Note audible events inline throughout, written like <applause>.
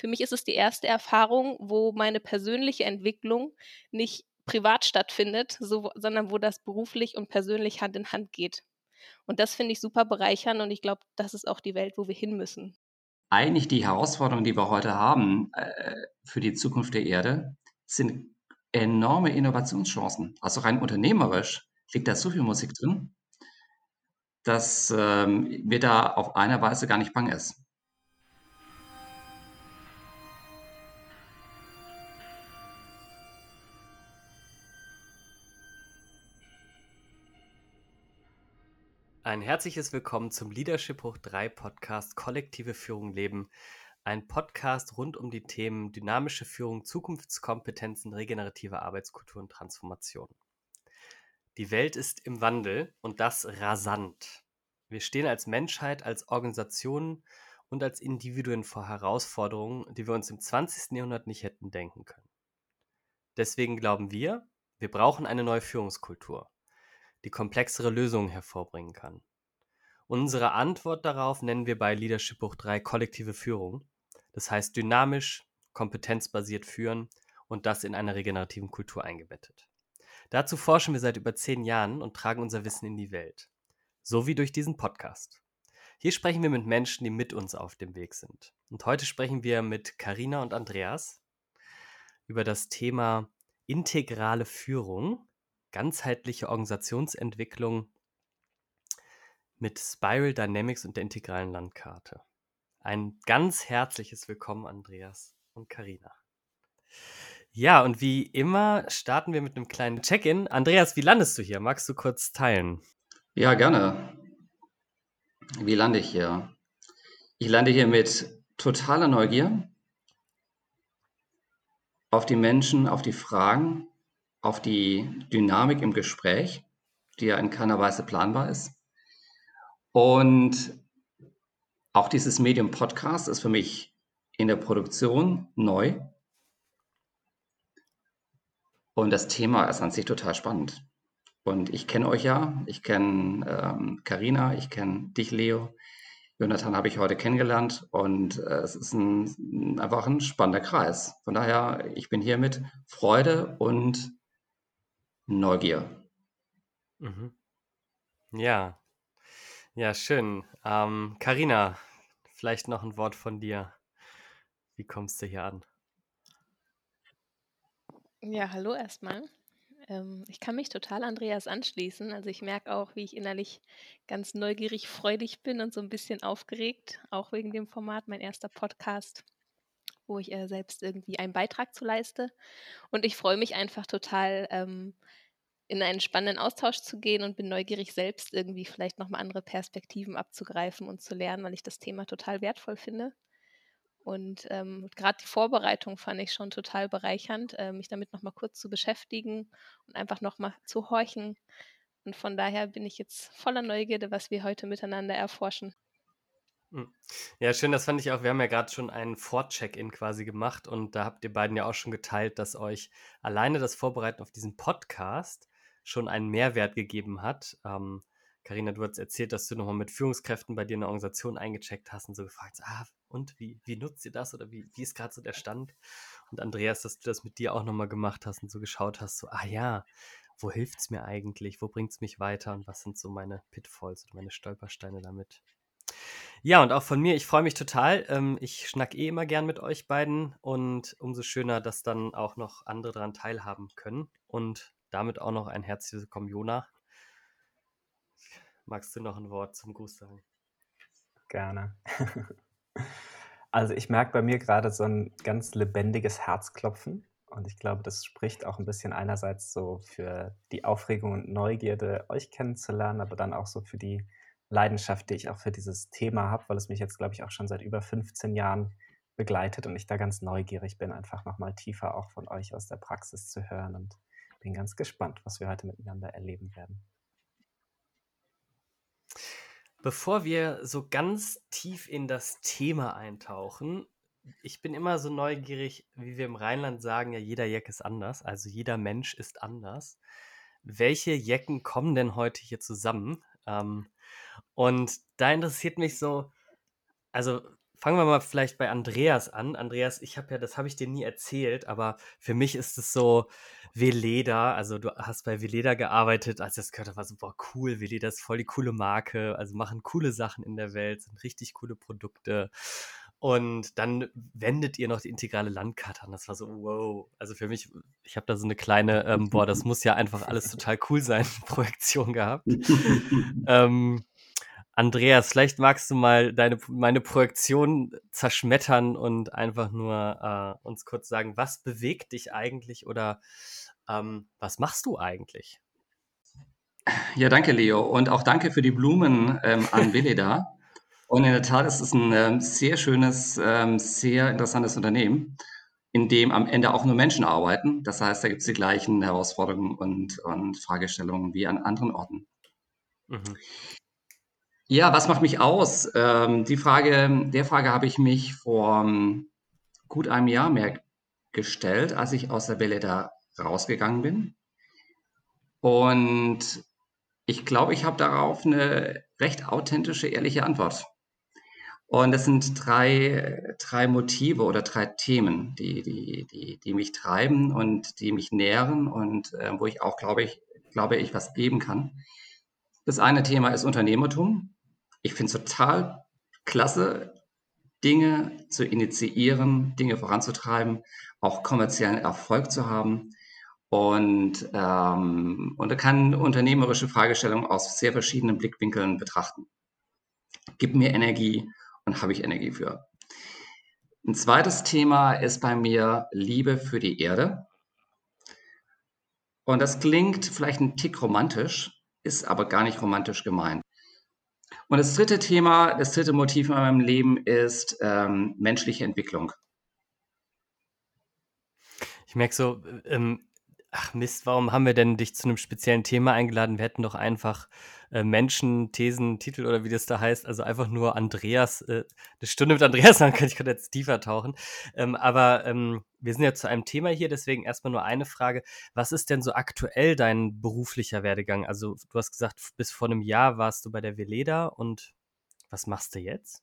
für mich ist es die erste Erfahrung, wo meine persönliche Entwicklung nicht privat stattfindet, so, sondern wo das beruflich und persönlich Hand in Hand geht. Und das finde ich super bereichernd und ich glaube, das ist auch die Welt, wo wir hin müssen. Eigentlich die Herausforderungen, die wir heute haben äh, für die Zukunft der Erde, sind enorme Innovationschancen. Also rein unternehmerisch liegt da so viel Musik drin, dass ähm, mir da auf einer Weise gar nicht bang ist. Ein herzliches Willkommen zum Leadership Hoch 3 Podcast Kollektive Führung leben. Ein Podcast rund um die Themen dynamische Führung, Zukunftskompetenzen, regenerative Arbeitskultur und Transformation. Die Welt ist im Wandel und das rasant. Wir stehen als Menschheit, als Organisationen und als Individuen vor Herausforderungen, die wir uns im 20. Jahrhundert nicht hätten denken können. Deswegen glauben wir, wir brauchen eine neue Führungskultur die komplexere Lösungen hervorbringen kann. Unsere Antwort darauf nennen wir bei Leadership Buch 3 kollektive Führung. Das heißt dynamisch, kompetenzbasiert führen und das in einer regenerativen Kultur eingebettet. Dazu forschen wir seit über zehn Jahren und tragen unser Wissen in die Welt. So wie durch diesen Podcast. Hier sprechen wir mit Menschen, die mit uns auf dem Weg sind. Und heute sprechen wir mit Karina und Andreas über das Thema integrale Führung ganzheitliche Organisationsentwicklung mit Spiral Dynamics und der integralen Landkarte. Ein ganz herzliches Willkommen, Andreas und Karina. Ja, und wie immer starten wir mit einem kleinen Check-in. Andreas, wie landest du hier? Magst du kurz teilen? Ja, gerne. Wie lande ich hier? Ich lande hier mit totaler Neugier auf die Menschen, auf die Fragen, auf die Dynamik im Gespräch, die ja in keiner Weise planbar ist. Und auch dieses Medium Podcast ist für mich in der Produktion neu. Und das Thema ist an sich total spannend. Und ich kenne euch ja, ich kenne Karina, ähm, ich kenne dich, Leo. Jonathan habe ich heute kennengelernt und äh, es ist ein, einfach ein spannender Kreis. Von daher, ich bin hier mit Freude und Neugier. Mhm. Ja, ja, schön. Ähm, Carina, vielleicht noch ein Wort von dir. Wie kommst du hier an? Ja, hallo erstmal. Ähm, ich kann mich total Andreas anschließen. Also ich merke auch, wie ich innerlich ganz neugierig, freudig bin und so ein bisschen aufgeregt, auch wegen dem Format, mein erster Podcast wo ich äh, selbst irgendwie einen Beitrag zu leiste. Und ich freue mich einfach total, ähm, in einen spannenden Austausch zu gehen und bin neugierig, selbst irgendwie vielleicht nochmal andere Perspektiven abzugreifen und zu lernen, weil ich das Thema total wertvoll finde. Und ähm, gerade die Vorbereitung fand ich schon total bereichernd, äh, mich damit nochmal kurz zu beschäftigen und einfach nochmal zu horchen. Und von daher bin ich jetzt voller Neugierde, was wir heute miteinander erforschen. Hm. Ja, schön, das fand ich auch. Wir haben ja gerade schon einen Vor-Check-In quasi gemacht und da habt ihr beiden ja auch schon geteilt, dass euch alleine das Vorbereiten auf diesen Podcast schon einen Mehrwert gegeben hat. Ähm, Carina, du hast erzählt, dass du nochmal mit Führungskräften bei dir in der Organisation eingecheckt hast und so gefragt, ah, und wie, wie nutzt ihr das oder wie, wie ist gerade so der Stand? Und Andreas, dass du das mit dir auch nochmal gemacht hast und so geschaut hast, so, ah ja, wo hilft es mir eigentlich? Wo bringt es mich weiter? Und was sind so meine Pitfalls oder meine Stolpersteine damit? Ja, und auch von mir, ich freue mich total. Ähm, ich schnack eh immer gern mit euch beiden und umso schöner, dass dann auch noch andere daran teilhaben können. Und damit auch noch ein herzliches Willkommen, Jona. Magst du noch ein Wort zum Gruß sagen? Gerne. <laughs> Also ich merke bei mir gerade so ein ganz lebendiges Herzklopfen und ich glaube, das spricht auch ein bisschen einerseits so für die Aufregung und Neugierde, euch kennenzulernen, aber dann auch so für die Leidenschaft, die ich auch für dieses Thema habe, weil es mich jetzt, glaube ich, auch schon seit über 15 Jahren begleitet und ich da ganz neugierig bin, einfach nochmal tiefer auch von euch aus der Praxis zu hören und bin ganz gespannt, was wir heute miteinander erleben werden. Bevor wir so ganz tief in das Thema eintauchen, ich bin immer so neugierig, wie wir im Rheinland sagen, ja, jeder Jack ist anders, also jeder Mensch ist anders. Welche Jecken kommen denn heute hier zusammen? Ähm, und da interessiert mich so, also fangen wir mal vielleicht bei Andreas an. Andreas, ich habe ja, das habe ich dir nie erzählt, aber für mich ist es so Veleda. Also du hast bei Veleda gearbeitet. Als ich das gehört habe, war so, boah, cool, Veleda ist voll die coole Marke. Also machen coole Sachen in der Welt, sind richtig coole Produkte. Und dann wendet ihr noch die integrale Landkarte an. Das war so, wow. Also für mich, ich habe da so eine kleine, ähm, boah, das <laughs> muss ja einfach alles total cool sein, <laughs> Projektion gehabt. <laughs> ähm, Andreas, vielleicht magst du mal deine, meine Projektion zerschmettern und einfach nur äh, uns kurz sagen, was bewegt dich eigentlich oder ähm, was machst du eigentlich? Ja, danke, Leo. Und auch danke für die Blumen ähm, an <laughs> Veleda. Und in der Tat ist es ein ähm, sehr schönes, ähm, sehr interessantes Unternehmen, in dem am Ende auch nur Menschen arbeiten. Das heißt, da gibt es die gleichen Herausforderungen und, und Fragestellungen wie an anderen Orten. Mhm. Ja, was macht mich aus? Ähm, die Frage, der Frage habe ich mich vor ähm, gut einem Jahr mehr gestellt, als ich aus der Welle da rausgegangen bin. Und ich glaube, ich habe darauf eine recht authentische, ehrliche Antwort. Und es sind drei, drei Motive oder drei Themen, die, die, die, die mich treiben und die mich nähren und äh, wo ich auch, glaube ich, glaube ich, was geben kann. Das eine Thema ist Unternehmertum. Ich finde es total klasse, Dinge zu initiieren, Dinge voranzutreiben, auch kommerziellen Erfolg zu haben. Und, ähm, und er kann unternehmerische Fragestellungen aus sehr verschiedenen Blickwinkeln betrachten. Gibt mir Energie und habe ich Energie für. Ein zweites Thema ist bei mir Liebe für die Erde. Und das klingt vielleicht ein Tick romantisch, ist aber gar nicht romantisch gemeint. Und das dritte Thema, das dritte Motiv in meinem Leben ist ähm, menschliche Entwicklung. Ich merke so, ähm, ach Mist, warum haben wir denn dich zu einem speziellen Thema eingeladen? Wir hätten doch einfach äh, Menschen, Thesen, Titel oder wie das da heißt, also einfach nur Andreas, äh, eine Stunde mit Andreas, <laughs> dann kann ich gerade jetzt tiefer tauchen. Ähm, aber ähm, wir sind ja zu einem Thema hier, deswegen erstmal nur eine Frage. Was ist denn so aktuell dein beruflicher Werdegang? Also du hast gesagt, bis vor einem Jahr warst du bei der Veleda und was machst du jetzt?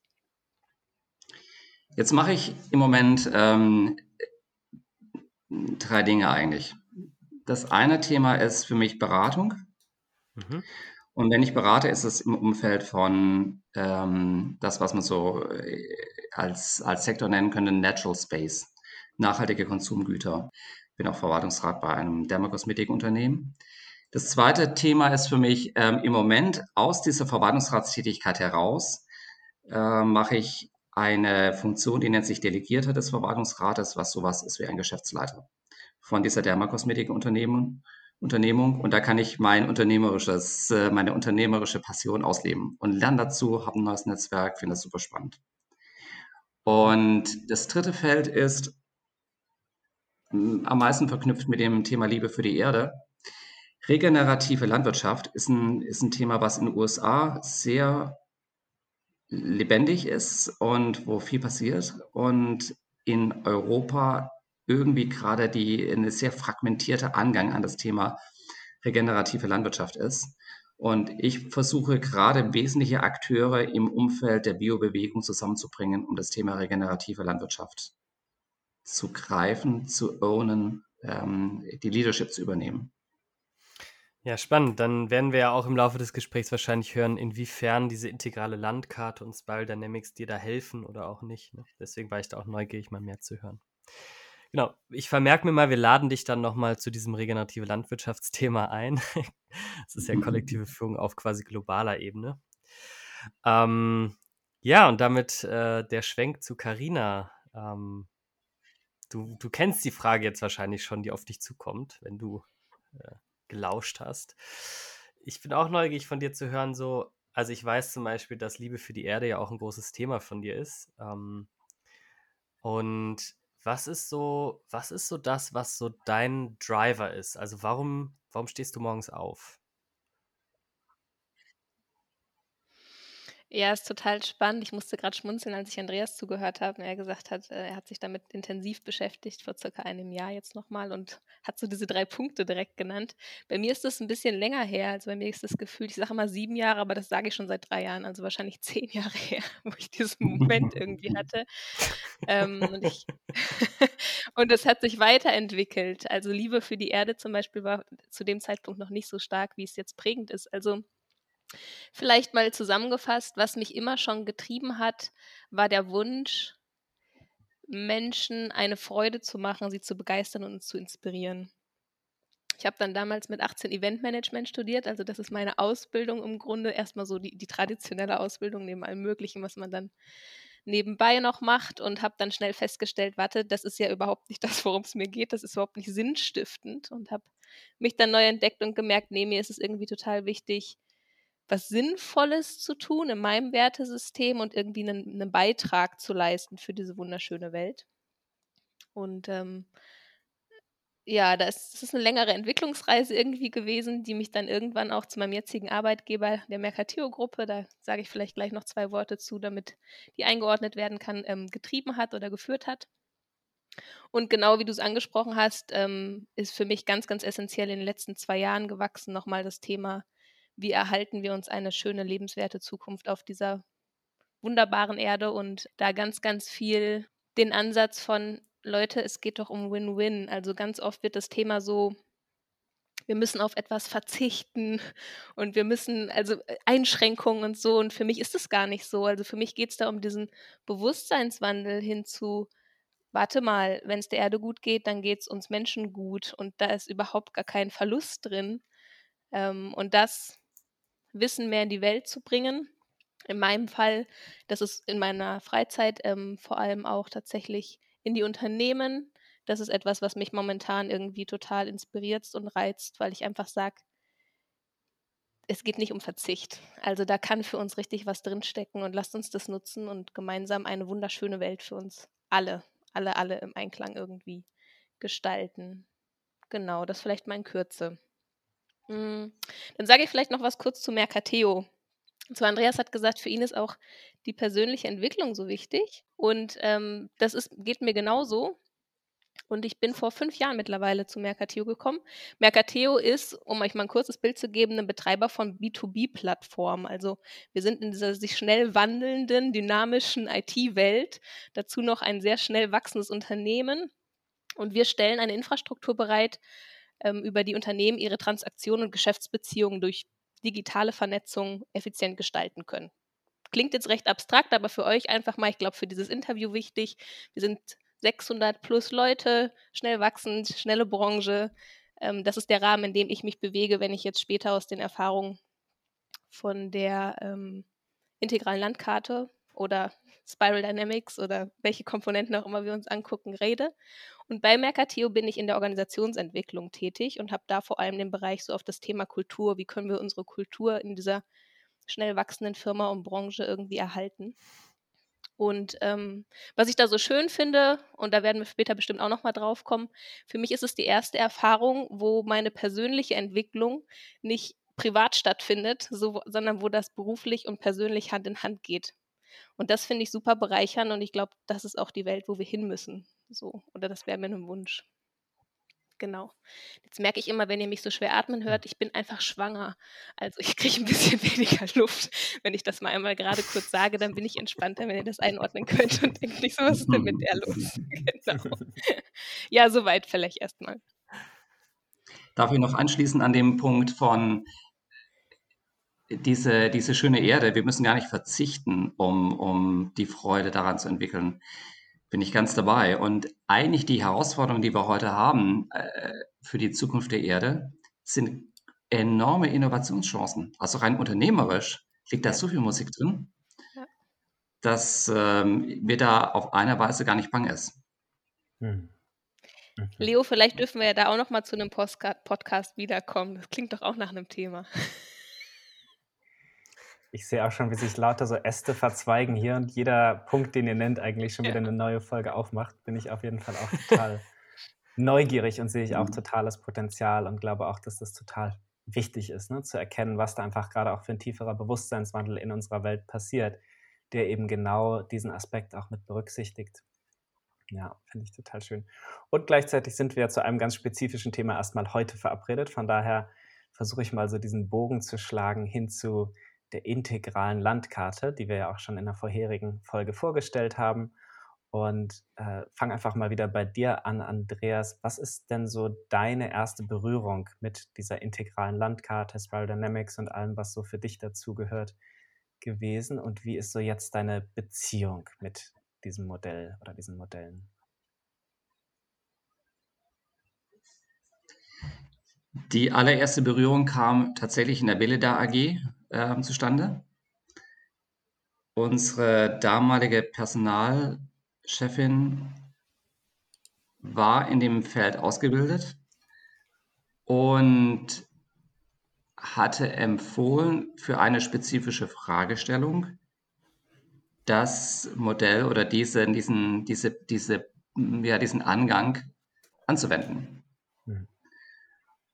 Jetzt mache ich im Moment ähm, drei Dinge eigentlich. Das eine Thema ist für mich Beratung. Mhm. Und wenn ich berate, ist es im Umfeld von ähm, das, was man so äh, als, als Sektor nennen könnte, Natural Space, nachhaltige Konsumgüter. Ich bin auch Verwaltungsrat bei einem Dermakosmetikunternehmen. Das zweite Thema ist für mich ähm, im Moment aus dieser Verwaltungsratstätigkeit heraus äh, mache ich eine Funktion, die nennt sich Delegierter des Verwaltungsrates, was sowas ist wie ein Geschäftsleiter von dieser Dermakosmetikunternehmung. Unternehmung und da kann ich mein unternehmerisches, äh, meine unternehmerische Passion ausleben und lerne dazu, habe ein neues Netzwerk, finde das super spannend. Und das dritte Feld ist am meisten verknüpft mit dem Thema Liebe für die Erde. Regenerative Landwirtschaft ist ein, ist ein Thema, was in den USA sehr lebendig ist und wo viel passiert und in Europa irgendwie gerade die eine sehr fragmentierte Angang an das Thema regenerative Landwirtschaft ist. Und ich versuche gerade wesentliche Akteure im Umfeld der Biobewegung zusammenzubringen, um das Thema regenerative Landwirtschaft zu greifen, zu ownen, ähm, die Leadership zu übernehmen. Ja, spannend. Dann werden wir ja auch im Laufe des Gesprächs wahrscheinlich hören, inwiefern diese integrale Landkarte und Spiral Dynamics dir da helfen oder auch nicht. Ne? Deswegen war ich da auch neugierig, mal mehr zu hören. Genau, ich vermerke mir mal, wir laden dich dann nochmal zu diesem regenerative Landwirtschaftsthema ein. <laughs> das ist ja kollektive <laughs> Führung auf quasi globaler Ebene. Ähm, ja, und damit äh, der Schwenk zu Carina. Ähm, du, du kennst die Frage jetzt wahrscheinlich schon, die auf dich zukommt, wenn du äh, gelauscht hast. Ich bin auch neugierig von dir zu hören, so, also ich weiß zum Beispiel, dass Liebe für die Erde ja auch ein großes Thema von dir ist. Ähm, und was ist so, was ist so das, was so dein Driver ist? Also warum, warum stehst du morgens auf? Ja, ist total spannend. Ich musste gerade schmunzeln, als ich Andreas zugehört habe er gesagt hat, äh, er hat sich damit intensiv beschäftigt vor circa einem Jahr jetzt nochmal und hat so diese drei Punkte direkt genannt. Bei mir ist das ein bisschen länger her. Also bei mir ist das Gefühl, ich sage immer sieben Jahre, aber das sage ich schon seit drei Jahren, also wahrscheinlich zehn <laughs> Jahre her, wo ich diesen Moment irgendwie hatte. Ähm, und, ich <laughs> und es hat sich weiterentwickelt. Also Liebe für die Erde zum Beispiel war zu dem Zeitpunkt noch nicht so stark, wie es jetzt prägend ist. Also Vielleicht mal zusammengefasst, was mich immer schon getrieben hat, war der Wunsch, Menschen eine Freude zu machen, sie zu begeistern und zu inspirieren. Ich habe dann damals mit 18 Eventmanagement studiert, also das ist meine Ausbildung im Grunde, erstmal so die, die traditionelle Ausbildung neben allem Möglichen, was man dann nebenbei noch macht und habe dann schnell festgestellt, warte, das ist ja überhaupt nicht <laughs> das, worum es mir geht, das ist überhaupt nicht sinnstiftend und habe mich dann neu entdeckt und gemerkt, nee, mir ist es irgendwie total wichtig, was Sinnvolles zu tun in meinem Wertesystem und irgendwie einen, einen Beitrag zu leisten für diese wunderschöne Welt. Und ähm, ja, das, das ist eine längere Entwicklungsreise irgendwie gewesen, die mich dann irgendwann auch zu meinem jetzigen Arbeitgeber, der Mercatio-Gruppe, da sage ich vielleicht gleich noch zwei Worte zu, damit die eingeordnet werden kann, ähm, getrieben hat oder geführt hat. Und genau wie du es angesprochen hast, ähm, ist für mich ganz, ganz essentiell in den letzten zwei Jahren gewachsen nochmal das Thema wie erhalten wir uns eine schöne, lebenswerte Zukunft auf dieser wunderbaren Erde und da ganz, ganz viel den Ansatz von, Leute, es geht doch um Win-Win. Also ganz oft wird das Thema so, wir müssen auf etwas verzichten <laughs> und wir müssen, also äh, Einschränkungen und so. Und für mich ist es gar nicht so. Also für mich geht es da um diesen Bewusstseinswandel hin zu, warte mal, wenn es der Erde gut geht, dann geht es uns Menschen gut und da ist überhaupt gar kein Verlust drin. Ähm, und das Wissen mehr in die Welt zu bringen. In meinem Fall, das ist in meiner Freizeit ähm, vor allem auch tatsächlich in die Unternehmen. Das ist etwas, was mich momentan irgendwie total inspiriert und reizt, weil ich einfach sage, es geht nicht um Verzicht. Also da kann für uns richtig was drinstecken und lasst uns das nutzen und gemeinsam eine wunderschöne Welt für uns alle, alle, alle im Einklang irgendwie gestalten. Genau, das vielleicht mal in Kürze. Hm, dann sage ich vielleicht noch was kurz zu Mercateo. Und zwar Andreas hat gesagt, für ihn ist auch die persönliche Entwicklung so wichtig. Und ähm, das ist, geht mir genauso. Und ich bin vor fünf Jahren mittlerweile zu Mercateo gekommen. Mercateo ist, um euch mal ein kurzes Bild zu geben, ein Betreiber von B2B-Plattformen. Also wir sind in dieser sich schnell wandelnden, dynamischen IT-Welt. Dazu noch ein sehr schnell wachsendes Unternehmen. Und wir stellen eine Infrastruktur bereit, ähm, über die Unternehmen ihre Transaktionen und Geschäftsbeziehungen durch digitale Vernetzung effizient gestalten können. Klingt jetzt recht abstrakt, aber für euch einfach mal, ich glaube, für dieses Interview wichtig. Wir sind 600 plus Leute, schnell wachsend, schnelle Branche. Ähm, das ist der Rahmen, in dem ich mich bewege, wenn ich jetzt später aus den Erfahrungen von der ähm, integralen Landkarte oder Spiral Dynamics oder welche Komponenten auch immer wir uns angucken, rede. Und bei Mercateo bin ich in der Organisationsentwicklung tätig und habe da vor allem den Bereich so auf das Thema Kultur, wie können wir unsere Kultur in dieser schnell wachsenden Firma und Branche irgendwie erhalten. Und ähm, was ich da so schön finde, und da werden wir später bestimmt auch nochmal drauf kommen, für mich ist es die erste Erfahrung, wo meine persönliche Entwicklung nicht privat stattfindet, so, sondern wo das beruflich und persönlich Hand in Hand geht. Und das finde ich super bereichernd und ich glaube, das ist auch die Welt, wo wir hin müssen. So, oder das wäre mir ein Wunsch. Genau. Jetzt merke ich immer, wenn ihr mich so schwer atmen hört, ich bin einfach schwanger. Also ich kriege ein bisschen <laughs> weniger Luft. Wenn ich das mal einmal gerade kurz sage, dann bin ich entspannter, wenn ihr das einordnen könnt und denkt nicht so, was ist denn mit der los? <laughs> genau. Ja, soweit vielleicht erstmal. Darf ich noch anschließen an dem Punkt von diese, diese schöne Erde, wir müssen gar nicht verzichten, um, um die Freude daran zu entwickeln. Bin ich ganz dabei. Und eigentlich die Herausforderungen, die wir heute haben äh, für die Zukunft der Erde, sind enorme Innovationschancen. Also rein unternehmerisch liegt da so viel Musik drin, ja. dass ähm, mir da auf einer Weise gar nicht bang ist. Hm. Leo, vielleicht dürfen wir ja da auch noch mal zu einem Podcast wiederkommen. Das klingt doch auch nach einem Thema. Ich sehe auch schon, wie sich lauter so Äste verzweigen hier und jeder Punkt, den ihr nennt, eigentlich schon wieder eine neue Folge aufmacht. Bin ich auf jeden Fall auch total <laughs> neugierig und sehe ich auch mhm. totales Potenzial und glaube auch, dass das total wichtig ist, ne? zu erkennen, was da einfach gerade auch für ein tieferer Bewusstseinswandel in unserer Welt passiert, der eben genau diesen Aspekt auch mit berücksichtigt. Ja, finde ich total schön. Und gleichzeitig sind wir zu einem ganz spezifischen Thema erstmal heute verabredet. Von daher versuche ich mal so diesen Bogen zu schlagen hin zu der integralen Landkarte, die wir ja auch schon in der vorherigen Folge vorgestellt haben. Und äh, fang einfach mal wieder bei dir an, Andreas. Was ist denn so deine erste Berührung mit dieser integralen Landkarte, Spiral Dynamics und allem, was so für dich dazugehört gewesen? Und wie ist so jetzt deine Beziehung mit diesem Modell oder diesen Modellen? Die allererste Berührung kam tatsächlich in der Beleda AG äh, zustande. Unsere damalige Personalchefin war in dem Feld ausgebildet und hatte empfohlen, für eine spezifische Fragestellung das Modell oder diese, diesen, diese, diese, ja, diesen Angang anzuwenden. Mhm.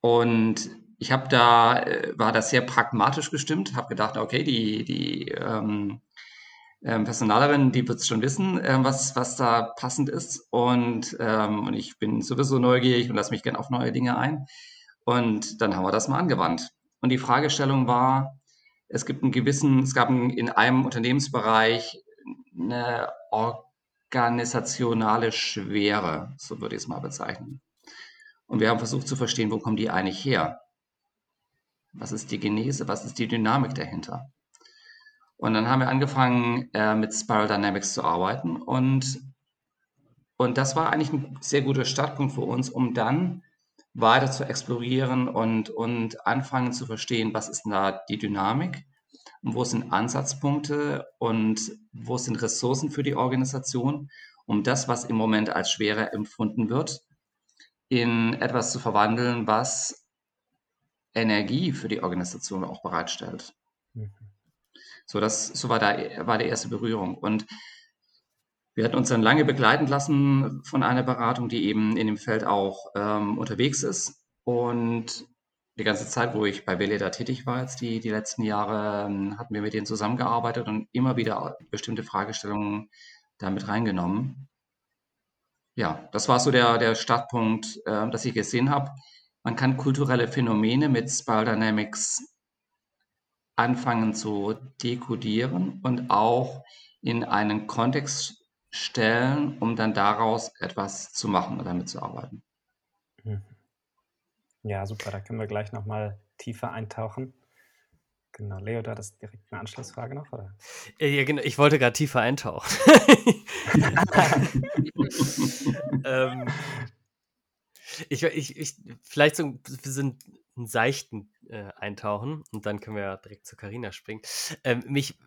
Und ich habe da, äh, war das sehr pragmatisch gestimmt, habe gedacht, okay, die, die ähm, ähm, Personalerin, die wird es schon wissen, ähm, was, was da passend ist. Und, ähm, und ich bin sowieso neugierig und lasse mich gerne auf neue Dinge ein. Und dann haben wir das mal angewandt. Und die Fragestellung war, es gibt einen gewissen, es gab in einem Unternehmensbereich eine organisationale Schwere, so würde ich es mal bezeichnen. Und wir haben versucht zu verstehen, wo kommen die eigentlich her? Was ist die Genese? Was ist die Dynamik dahinter? Und dann haben wir angefangen, äh, mit Spiral Dynamics zu arbeiten. Und, und das war eigentlich ein sehr guter Startpunkt für uns, um dann weiter zu explorieren und, und anfangen zu verstehen, was ist da die Dynamik und wo sind Ansatzpunkte und wo sind Ressourcen für die Organisation, um das, was im Moment als schwerer empfunden wird, in etwas zu verwandeln, was Energie für die Organisation auch bereitstellt. Mhm. So, das, so war, da, war die erste Berührung. Und wir hatten uns dann lange begleiten lassen von einer Beratung, die eben in dem Feld auch ähm, unterwegs ist. Und die ganze Zeit, wo ich bei Veleda tätig war, jetzt die, die letzten Jahre, ähm, hatten wir mit denen zusammengearbeitet und immer wieder bestimmte Fragestellungen damit reingenommen. Ja, das war so der, der Startpunkt, äh, dass ich gesehen habe. Man kann kulturelle Phänomene mit Spiral Dynamics anfangen zu dekodieren und auch in einen Kontext stellen, um dann daraus etwas zu machen oder damit zu arbeiten. Mhm. Ja, super, da können wir gleich nochmal tiefer eintauchen. Genau, Leo, da das direkt eine Anschlussfrage noch, oder? Äh, ja, genau, ich wollte gerade tiefer eintauchen. <laughs> <laughs> <laughs> ähm, ich, ich, ich, vielleicht so wir sind einen seichten äh, Eintauchen und dann können wir direkt zu Karina springen. Ähm, mich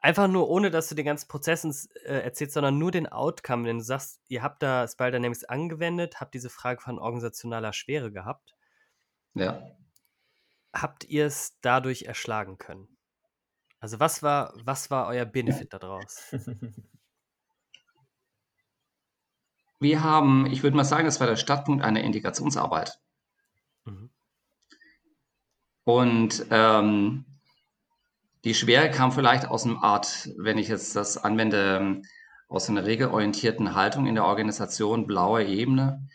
einfach nur, ohne dass du den ganzen Prozess äh, erzählst, sondern nur den Outcome, wenn du sagst, ihr habt da Spiral Dynamics angewendet, habt diese Frage von organisationaler Schwere gehabt. Ja. Habt ihr es dadurch erschlagen können? Also was war, was war euer Benefit <laughs> daraus? Wir haben, ich würde mal sagen, das war der Startpunkt einer Integrationsarbeit. Mhm. Und ähm, die Schwere kam vielleicht aus einer Art, wenn ich jetzt das anwende, aus einer regelorientierten Haltung in der Organisation, blaue Ebene.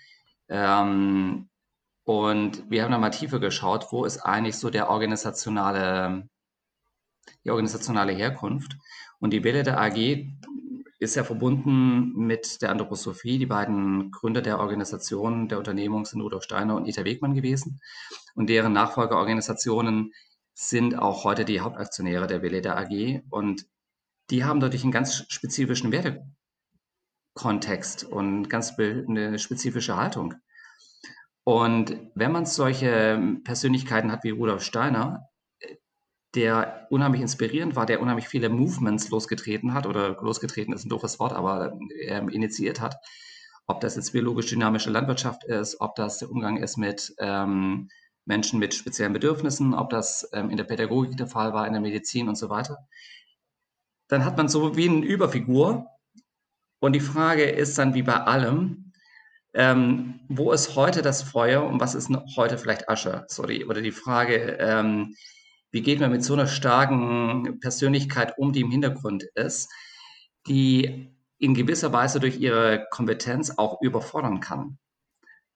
Ähm, und wir haben da mal tiefer geschaut, wo ist eigentlich so der organisationale, die organisationale Herkunft. Und die Welle der AG ist ja verbunden mit der Anthroposophie. Die beiden Gründer der Organisation, der Unternehmung sind Rudolf Steiner und Ita Wegmann gewesen. Und deren Nachfolgeorganisationen sind auch heute die Hauptaktionäre der Veleda AG. Und die haben dadurch einen ganz spezifischen Wertekontext und ganz eine spezifische Haltung. Und wenn man solche Persönlichkeiten hat wie Rudolf Steiner, der unheimlich inspirierend war, der unheimlich viele Movements losgetreten hat oder losgetreten ist ein doofes Wort, aber ähm, initiiert hat. Ob das jetzt biologisch-dynamische Landwirtschaft ist, ob das der Umgang ist mit ähm, Menschen mit speziellen Bedürfnissen, ob das ähm, in der Pädagogik der Fall war, in der Medizin und so weiter. Dann hat man so wie eine Überfigur. Und die Frage ist dann wie bei allem, ähm, wo ist heute das Feuer und was ist heute vielleicht Asche? Sorry, oder die Frage, ähm, wie geht man mit so einer starken Persönlichkeit um, die im Hintergrund ist, die in gewisser Weise durch ihre Kompetenz auch überfordern kann.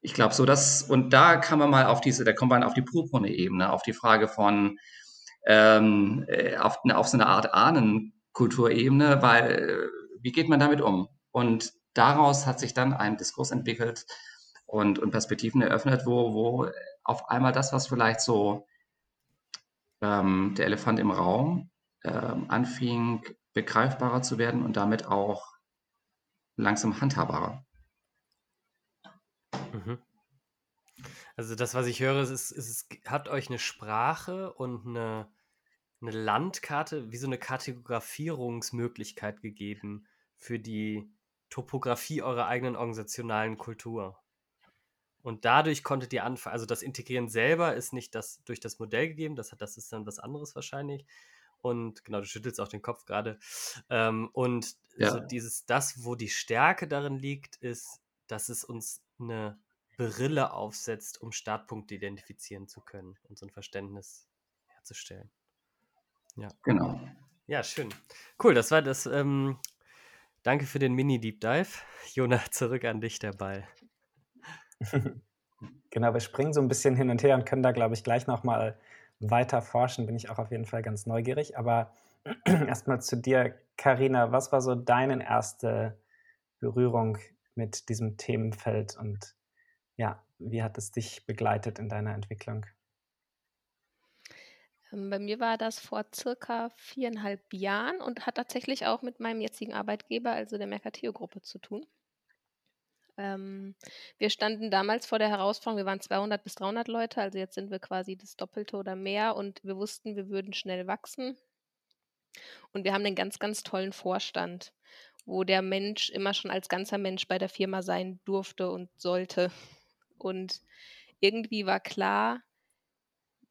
Ich glaube so, dass, und da kann man mal auf diese, da kommt man auf die purpurne Ebene, auf die Frage von, ähm, äh, auf, auf so eine Art Ahnenkulturebene, weil äh, wie geht man damit um? Und daraus hat sich dann ein Diskurs entwickelt und, und Perspektiven eröffnet, wo, wo auf einmal das, was vielleicht so ähm, der Elefant im Raum ähm, anfing, begreifbarer zu werden und damit auch langsam handhabbarer. Mhm. Also das, was ich höre, ist, ist, ist, hat euch eine Sprache und eine, eine Landkarte, wie so eine Kategorisierungsmöglichkeit gegeben für die Topografie eurer eigenen organisationalen Kultur. Und dadurch konntet ihr anfangen, also das Integrieren selber ist nicht das durch das Modell gegeben, das, das ist dann was anderes wahrscheinlich. Und genau, du schüttelst auch den Kopf gerade. Ähm, und ja. so dieses, das, wo die Stärke darin liegt, ist, dass es uns eine Brille aufsetzt, um Startpunkte identifizieren zu können und so ein Verständnis herzustellen. Ja. Genau. Ja, schön. Cool, das war das. Ähm, danke für den Mini-Deep Dive. Jona, <laughs> zurück an dich der Ball. <laughs> genau, wir springen so ein bisschen hin und her und können da, glaube ich, gleich nochmal weiter forschen. Bin ich auch auf jeden Fall ganz neugierig. Aber <clears throat> erstmal zu dir, Karina. Was war so deine erste Berührung mit diesem Themenfeld und ja, wie hat es dich begleitet in deiner Entwicklung? Ähm, bei mir war das vor circa viereinhalb Jahren und hat tatsächlich auch mit meinem jetzigen Arbeitgeber, also der Mercateo-Gruppe, zu tun. Ähm, wir standen damals vor der Herausforderung, wir waren 200 bis 300 Leute, also jetzt sind wir quasi das Doppelte oder mehr und wir wussten, wir würden schnell wachsen. Und wir haben einen ganz, ganz tollen Vorstand, wo der Mensch immer schon als ganzer Mensch bei der Firma sein durfte und sollte. Und irgendwie war klar,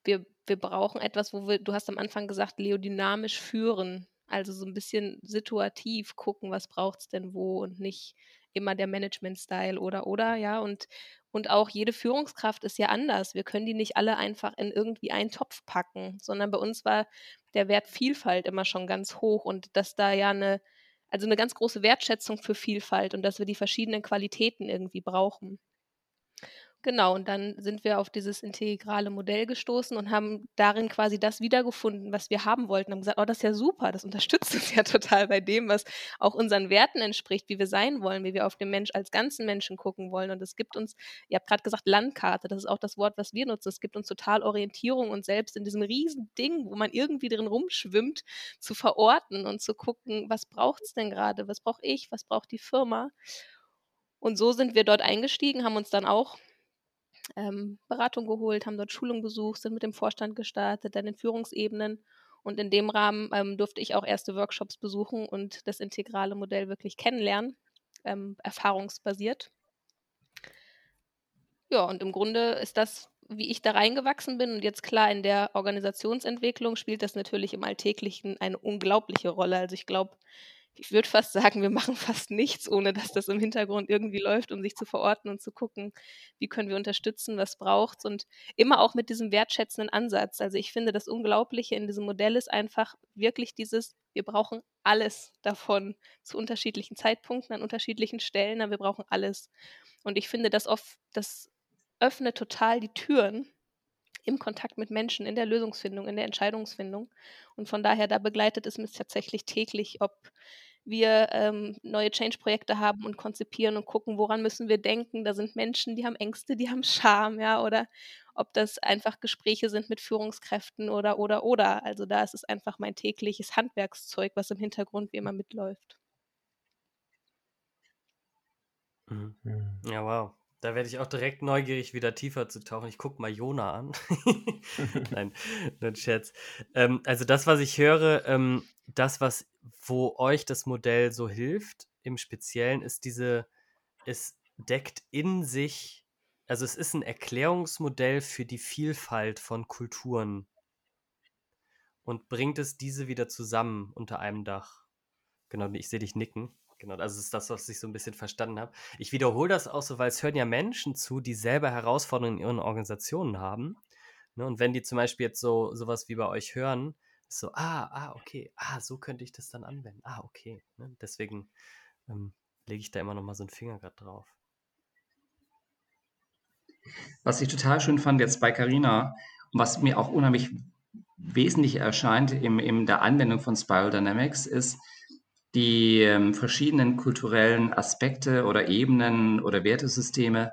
wir, wir brauchen etwas, wo wir, du hast am Anfang gesagt, leodynamisch führen. Also so ein bisschen situativ gucken, was braucht es denn wo und nicht immer der Management-Style oder oder, ja. Und, und auch jede Führungskraft ist ja anders. Wir können die nicht alle einfach in irgendwie einen Topf packen, sondern bei uns war der Wert Vielfalt immer schon ganz hoch und dass da ja eine, also eine ganz große Wertschätzung für Vielfalt und dass wir die verschiedenen Qualitäten irgendwie brauchen. Genau, und dann sind wir auf dieses integrale Modell gestoßen und haben darin quasi das wiedergefunden, was wir haben wollten. Haben gesagt, oh, das ist ja super, das unterstützt <laughs> uns ja total bei dem, was auch unseren Werten entspricht, wie wir sein wollen, wie wir auf den Mensch als ganzen Menschen gucken wollen. Und es gibt uns, ihr habt gerade gesagt, Landkarte, das ist auch das Wort, was wir nutzen. Es gibt uns total Orientierung und selbst in diesem riesen Ding, wo man irgendwie drin rumschwimmt, zu verorten und zu gucken, was braucht es denn gerade, was brauche ich, was braucht die Firma. Und so sind wir dort eingestiegen, haben uns dann auch ähm, Beratung geholt, haben dort Schulung besucht, sind mit dem Vorstand gestartet, dann in Führungsebenen. Und in dem Rahmen ähm, durfte ich auch erste Workshops besuchen und das integrale Modell wirklich kennenlernen, ähm, erfahrungsbasiert. Ja, und im Grunde ist das, wie ich da reingewachsen bin. Und jetzt klar, in der Organisationsentwicklung spielt das natürlich im Alltäglichen eine unglaubliche Rolle. Also ich glaube, ich würde fast sagen, wir machen fast nichts, ohne dass das im Hintergrund irgendwie läuft, um sich zu verorten und zu gucken, wie können wir unterstützen, was braucht es und immer auch mit diesem wertschätzenden Ansatz. Also ich finde, das Unglaubliche in diesem Modell ist einfach wirklich dieses, wir brauchen alles davon zu unterschiedlichen Zeitpunkten, an unterschiedlichen Stellen, aber wir brauchen alles. Und ich finde, das oft, das öffnet total die Türen im Kontakt mit Menschen, in der Lösungsfindung, in der Entscheidungsfindung. Und von daher, da begleitet es mich tatsächlich täglich, ob wir ähm, neue Change-Projekte haben und konzipieren und gucken, woran müssen wir denken. Da sind Menschen, die haben Ängste, die haben Scham, ja, oder ob das einfach Gespräche sind mit Führungskräften oder, oder, oder. Also da ist es einfach mein tägliches Handwerkszeug, was im Hintergrund wie immer mitläuft. Mhm. Ja, wow. Da werde ich auch direkt neugierig, wieder tiefer zu tauchen. Ich gucke mal Jona an. <laughs> Nein, nur ein Scherz. Ähm, also das, was ich höre, ähm, das, was, wo euch das Modell so hilft, im Speziellen, ist diese, es deckt in sich, also es ist ein Erklärungsmodell für die Vielfalt von Kulturen und bringt es diese wieder zusammen unter einem Dach. Genau, ich sehe dich nicken. Genau, das ist das, was ich so ein bisschen verstanden habe. Ich wiederhole das auch so, weil es hören ja Menschen zu, die selber Herausforderungen in ihren Organisationen haben. Ne? Und wenn die zum Beispiel jetzt so sowas wie bei euch hören, so, ah, ah, okay, ah, so könnte ich das dann anwenden. Ah, okay. Ne? Deswegen ähm, lege ich da immer noch mal so einen Finger gerade drauf. Was ich total schön fand jetzt bei Carina und was mir auch unheimlich wesentlich erscheint im, in der Anwendung von Spiral Dynamics, ist die ähm, verschiedenen kulturellen Aspekte oder Ebenen oder Wertesysteme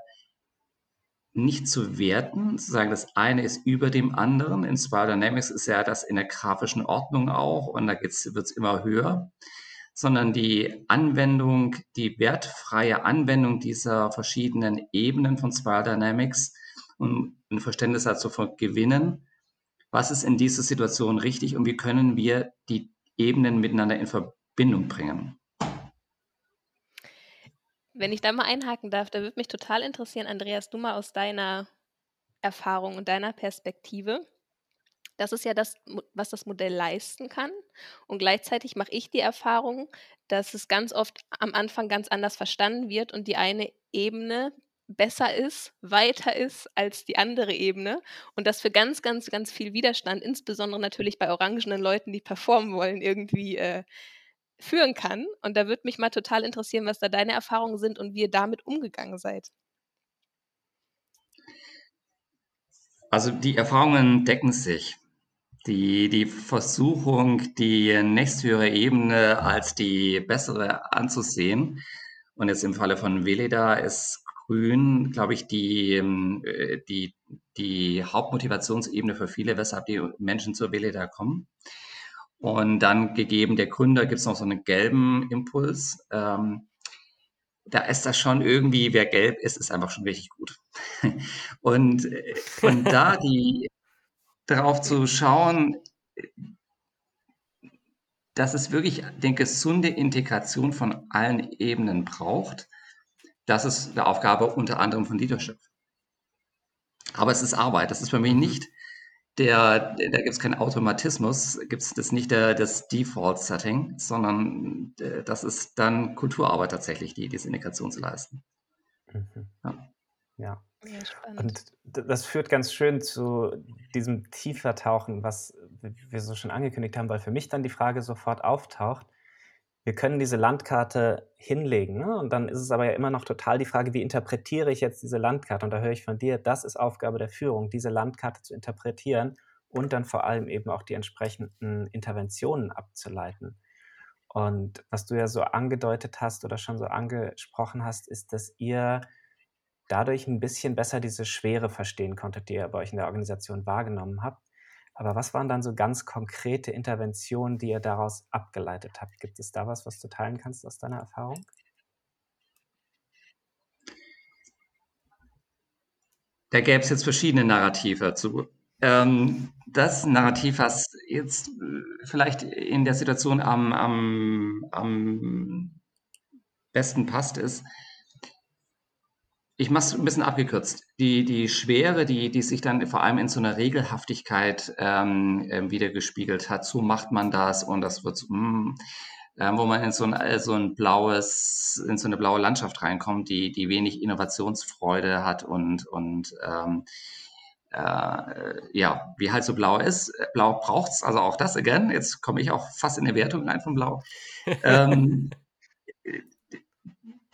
nicht zu werten, zu sagen, das eine ist über dem anderen. In Spiral Dynamics ist ja das in der grafischen Ordnung auch und da wird es immer höher, sondern die Anwendung, die wertfreie Anwendung dieser verschiedenen Ebenen von Spiral Dynamics um ein Verständnis dazu gewinnen, was ist in dieser Situation richtig und wie können wir die Ebenen miteinander in Verbindung bringen. Wenn ich da mal einhaken darf, da würde mich total interessieren, Andreas, du mal aus deiner Erfahrung und deiner Perspektive. Das ist ja das, was das Modell leisten kann. Und gleichzeitig mache ich die Erfahrung, dass es ganz oft am Anfang ganz anders verstanden wird und die eine Ebene besser ist, weiter ist als die andere Ebene und das für ganz, ganz, ganz viel Widerstand, insbesondere natürlich bei orangenen Leuten, die performen wollen, irgendwie äh, führen kann. Und da würde mich mal total interessieren, was da deine Erfahrungen sind und wie ihr damit umgegangen seid. Also die Erfahrungen decken sich. Die, die Versuchung, die nächsthöhere Ebene als die bessere anzusehen, und jetzt im Falle von Veleda ist Grün, glaube ich, die, ähm, äh, die, die Hauptmotivationsebene für viele, weshalb die Menschen zur Veleda kommen. Und dann gegeben der Gründer gibt es noch so einen gelben Impuls. Ähm, da ist das schon irgendwie, wer gelb ist, ist einfach schon richtig gut. <laughs> und, äh, und da die <laughs> darauf zu schauen, dass es wirklich eine gesunde Integration von allen Ebenen braucht, das ist eine Aufgabe unter anderem von Leadership. Aber es ist Arbeit. Das ist für mich nicht der, da gibt es keinen Automatismus, gibt es das nicht der, das Default-Setting, sondern äh, das ist dann Kulturarbeit tatsächlich, die diese Integration zu leisten. Mhm. Ja. ja. Und das führt ganz schön zu diesem tiefer Tauchen, was wir so schon angekündigt haben, weil für mich dann die Frage sofort auftaucht, wir können diese Landkarte hinlegen. Ne? Und dann ist es aber ja immer noch total die Frage, wie interpretiere ich jetzt diese Landkarte? Und da höre ich von dir, das ist Aufgabe der Führung, diese Landkarte zu interpretieren und dann vor allem eben auch die entsprechenden Interventionen abzuleiten. Und was du ja so angedeutet hast oder schon so angesprochen hast, ist, dass ihr dadurch ein bisschen besser diese Schwere verstehen konntet, die ihr bei euch in der Organisation wahrgenommen habt aber was waren dann so ganz konkrete Interventionen, die ihr daraus abgeleitet habt? Gibt es da was, was du teilen kannst aus deiner Erfahrung? Da gäbe es jetzt verschiedene Narrative dazu. Ähm, das Narrativ, was jetzt äh, vielleicht in der Situation am, am, am besten passt, ist, ich mache es ein bisschen abgekürzt. Die, die Schwere, die, die sich dann vor allem in so einer Regelhaftigkeit ähm, äh, wieder gespiegelt hat, so macht man das und das wird so, mm, äh, wo man in so ein, äh, so ein blaues, in so eine blaue Landschaft reinkommt, die, die wenig Innovationsfreude hat und, und ähm, äh, ja, wie halt so blau ist. Blau braucht's, also auch das again. Jetzt komme ich auch fast in eine Wertung rein von Blau. <laughs> ähm,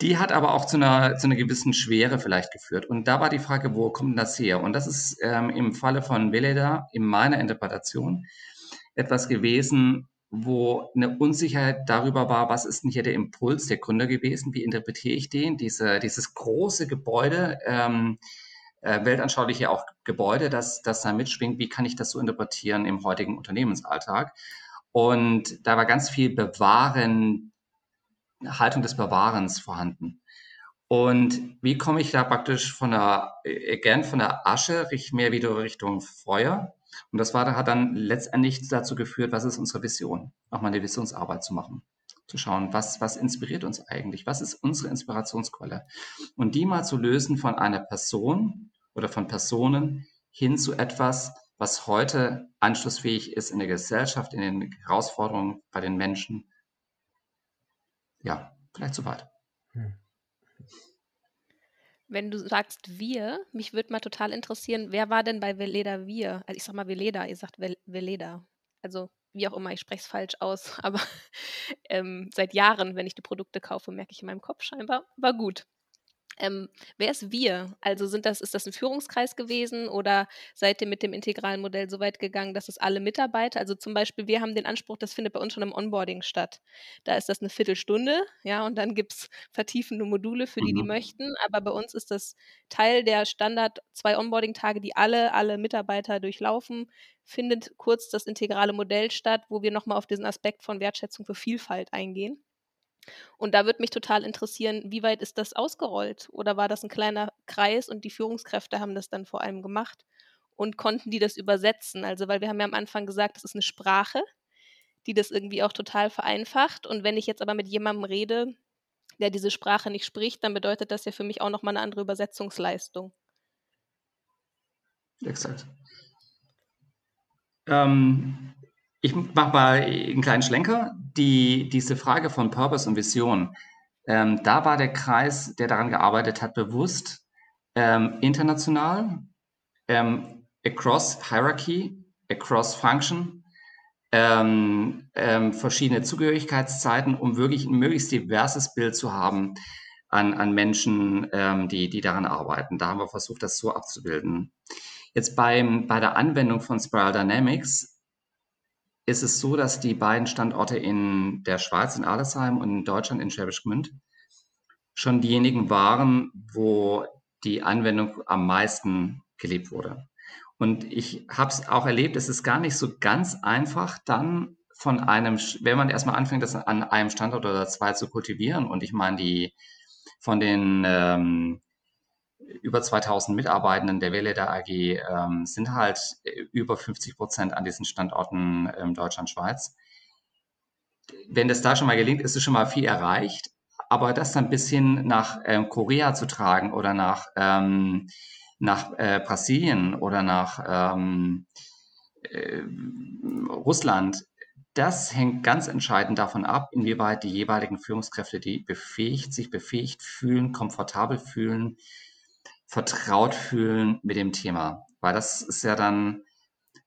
die hat aber auch zu einer, zu einer gewissen Schwere vielleicht geführt. Und da war die Frage, wo kommt das her? Und das ist ähm, im Falle von Veleda, in meiner Interpretation, etwas gewesen, wo eine Unsicherheit darüber war, was ist denn hier der Impuls der Gründer gewesen? Wie interpretiere ich den? Diese, dieses große Gebäude, ähm, äh, weltanschauliche auch Gebäude, das, das da mitschwingt, wie kann ich das so interpretieren im heutigen Unternehmensalltag? Und da war ganz viel Bewahren Haltung des Bewahrens vorhanden. Und wie komme ich da praktisch von der, again, von der Asche mehr wieder Richtung Feuer? Und das war, hat dann letztendlich dazu geführt, was ist unsere Vision? Auch mal eine Visionsarbeit zu machen. Zu schauen, was, was inspiriert uns eigentlich? Was ist unsere Inspirationsquelle? Und die mal zu lösen von einer Person oder von Personen hin zu etwas, was heute anschlussfähig ist in der Gesellschaft, in den Herausforderungen bei den Menschen ja, vielleicht zu weit. Hm. Wenn du sagst wir, mich würde mal total interessieren, wer war denn bei Veleda wir? Also ich sag mal Veleda, ihr sagt Veleda. Also wie auch immer, ich spreche es falsch aus, <laughs> aber ähm, seit Jahren, wenn ich die Produkte kaufe, merke ich in meinem Kopf scheinbar, war gut. Ähm, wer ist wir? Also sind das, ist das ein Führungskreis gewesen oder seid ihr mit dem integralen Modell so weit gegangen, dass es alle Mitarbeiter, also zum Beispiel, wir haben den Anspruch, das findet bei uns schon im Onboarding statt. Da ist das eine Viertelstunde, ja, und dann gibt es vertiefende Module für die, die mhm. möchten. Aber bei uns ist das Teil der Standard zwei Onboarding-Tage, die alle, alle Mitarbeiter durchlaufen, findet kurz das integrale Modell statt, wo wir nochmal auf diesen Aspekt von Wertschätzung für Vielfalt eingehen. Und da würde mich total interessieren, wie weit ist das ausgerollt? Oder war das ein kleiner Kreis und die Führungskräfte haben das dann vor allem gemacht? Und konnten die das übersetzen? Also, weil wir haben ja am Anfang gesagt, das ist eine Sprache, die das irgendwie auch total vereinfacht. Und wenn ich jetzt aber mit jemandem rede, der diese Sprache nicht spricht, dann bedeutet das ja für mich auch nochmal eine andere Übersetzungsleistung. Exakt. Ähm, ich mache mal einen kleinen Schlenker. Die, diese Frage von Purpose und Vision, ähm, da war der Kreis, der daran gearbeitet hat, bewusst ähm, international, ähm, across Hierarchy, across Function, ähm, ähm, verschiedene Zugehörigkeitszeiten, um wirklich ein möglichst diverses Bild zu haben an, an Menschen, ähm, die, die daran arbeiten. Da haben wir versucht, das so abzubilden. Jetzt beim, bei der Anwendung von Spiral Dynamics ist es so, dass die beiden Standorte in der Schweiz, in Adelsheim und in Deutschland, in Schwäbisch Gmünd, schon diejenigen waren, wo die Anwendung am meisten gelebt wurde. Und ich habe es auch erlebt, es ist gar nicht so ganz einfach, dann von einem, wenn man erstmal anfängt, das an einem Standort oder zwei zu kultivieren. Und ich meine, die von den ähm, über 2000 Mitarbeitenden der Weleda AG ähm, sind halt äh, über 50 Prozent an diesen Standorten ähm, Deutschland, Schweiz. Wenn das da schon mal gelingt, ist es schon mal viel erreicht. Aber das dann bis hin nach ähm, Korea zu tragen oder nach, ähm, nach äh, Brasilien oder nach ähm, äh, Russland, das hängt ganz entscheidend davon ab, inwieweit die jeweiligen Führungskräfte, die befähigt, sich befähigt fühlen, komfortabel fühlen, vertraut fühlen mit dem Thema. Weil das ist ja dann,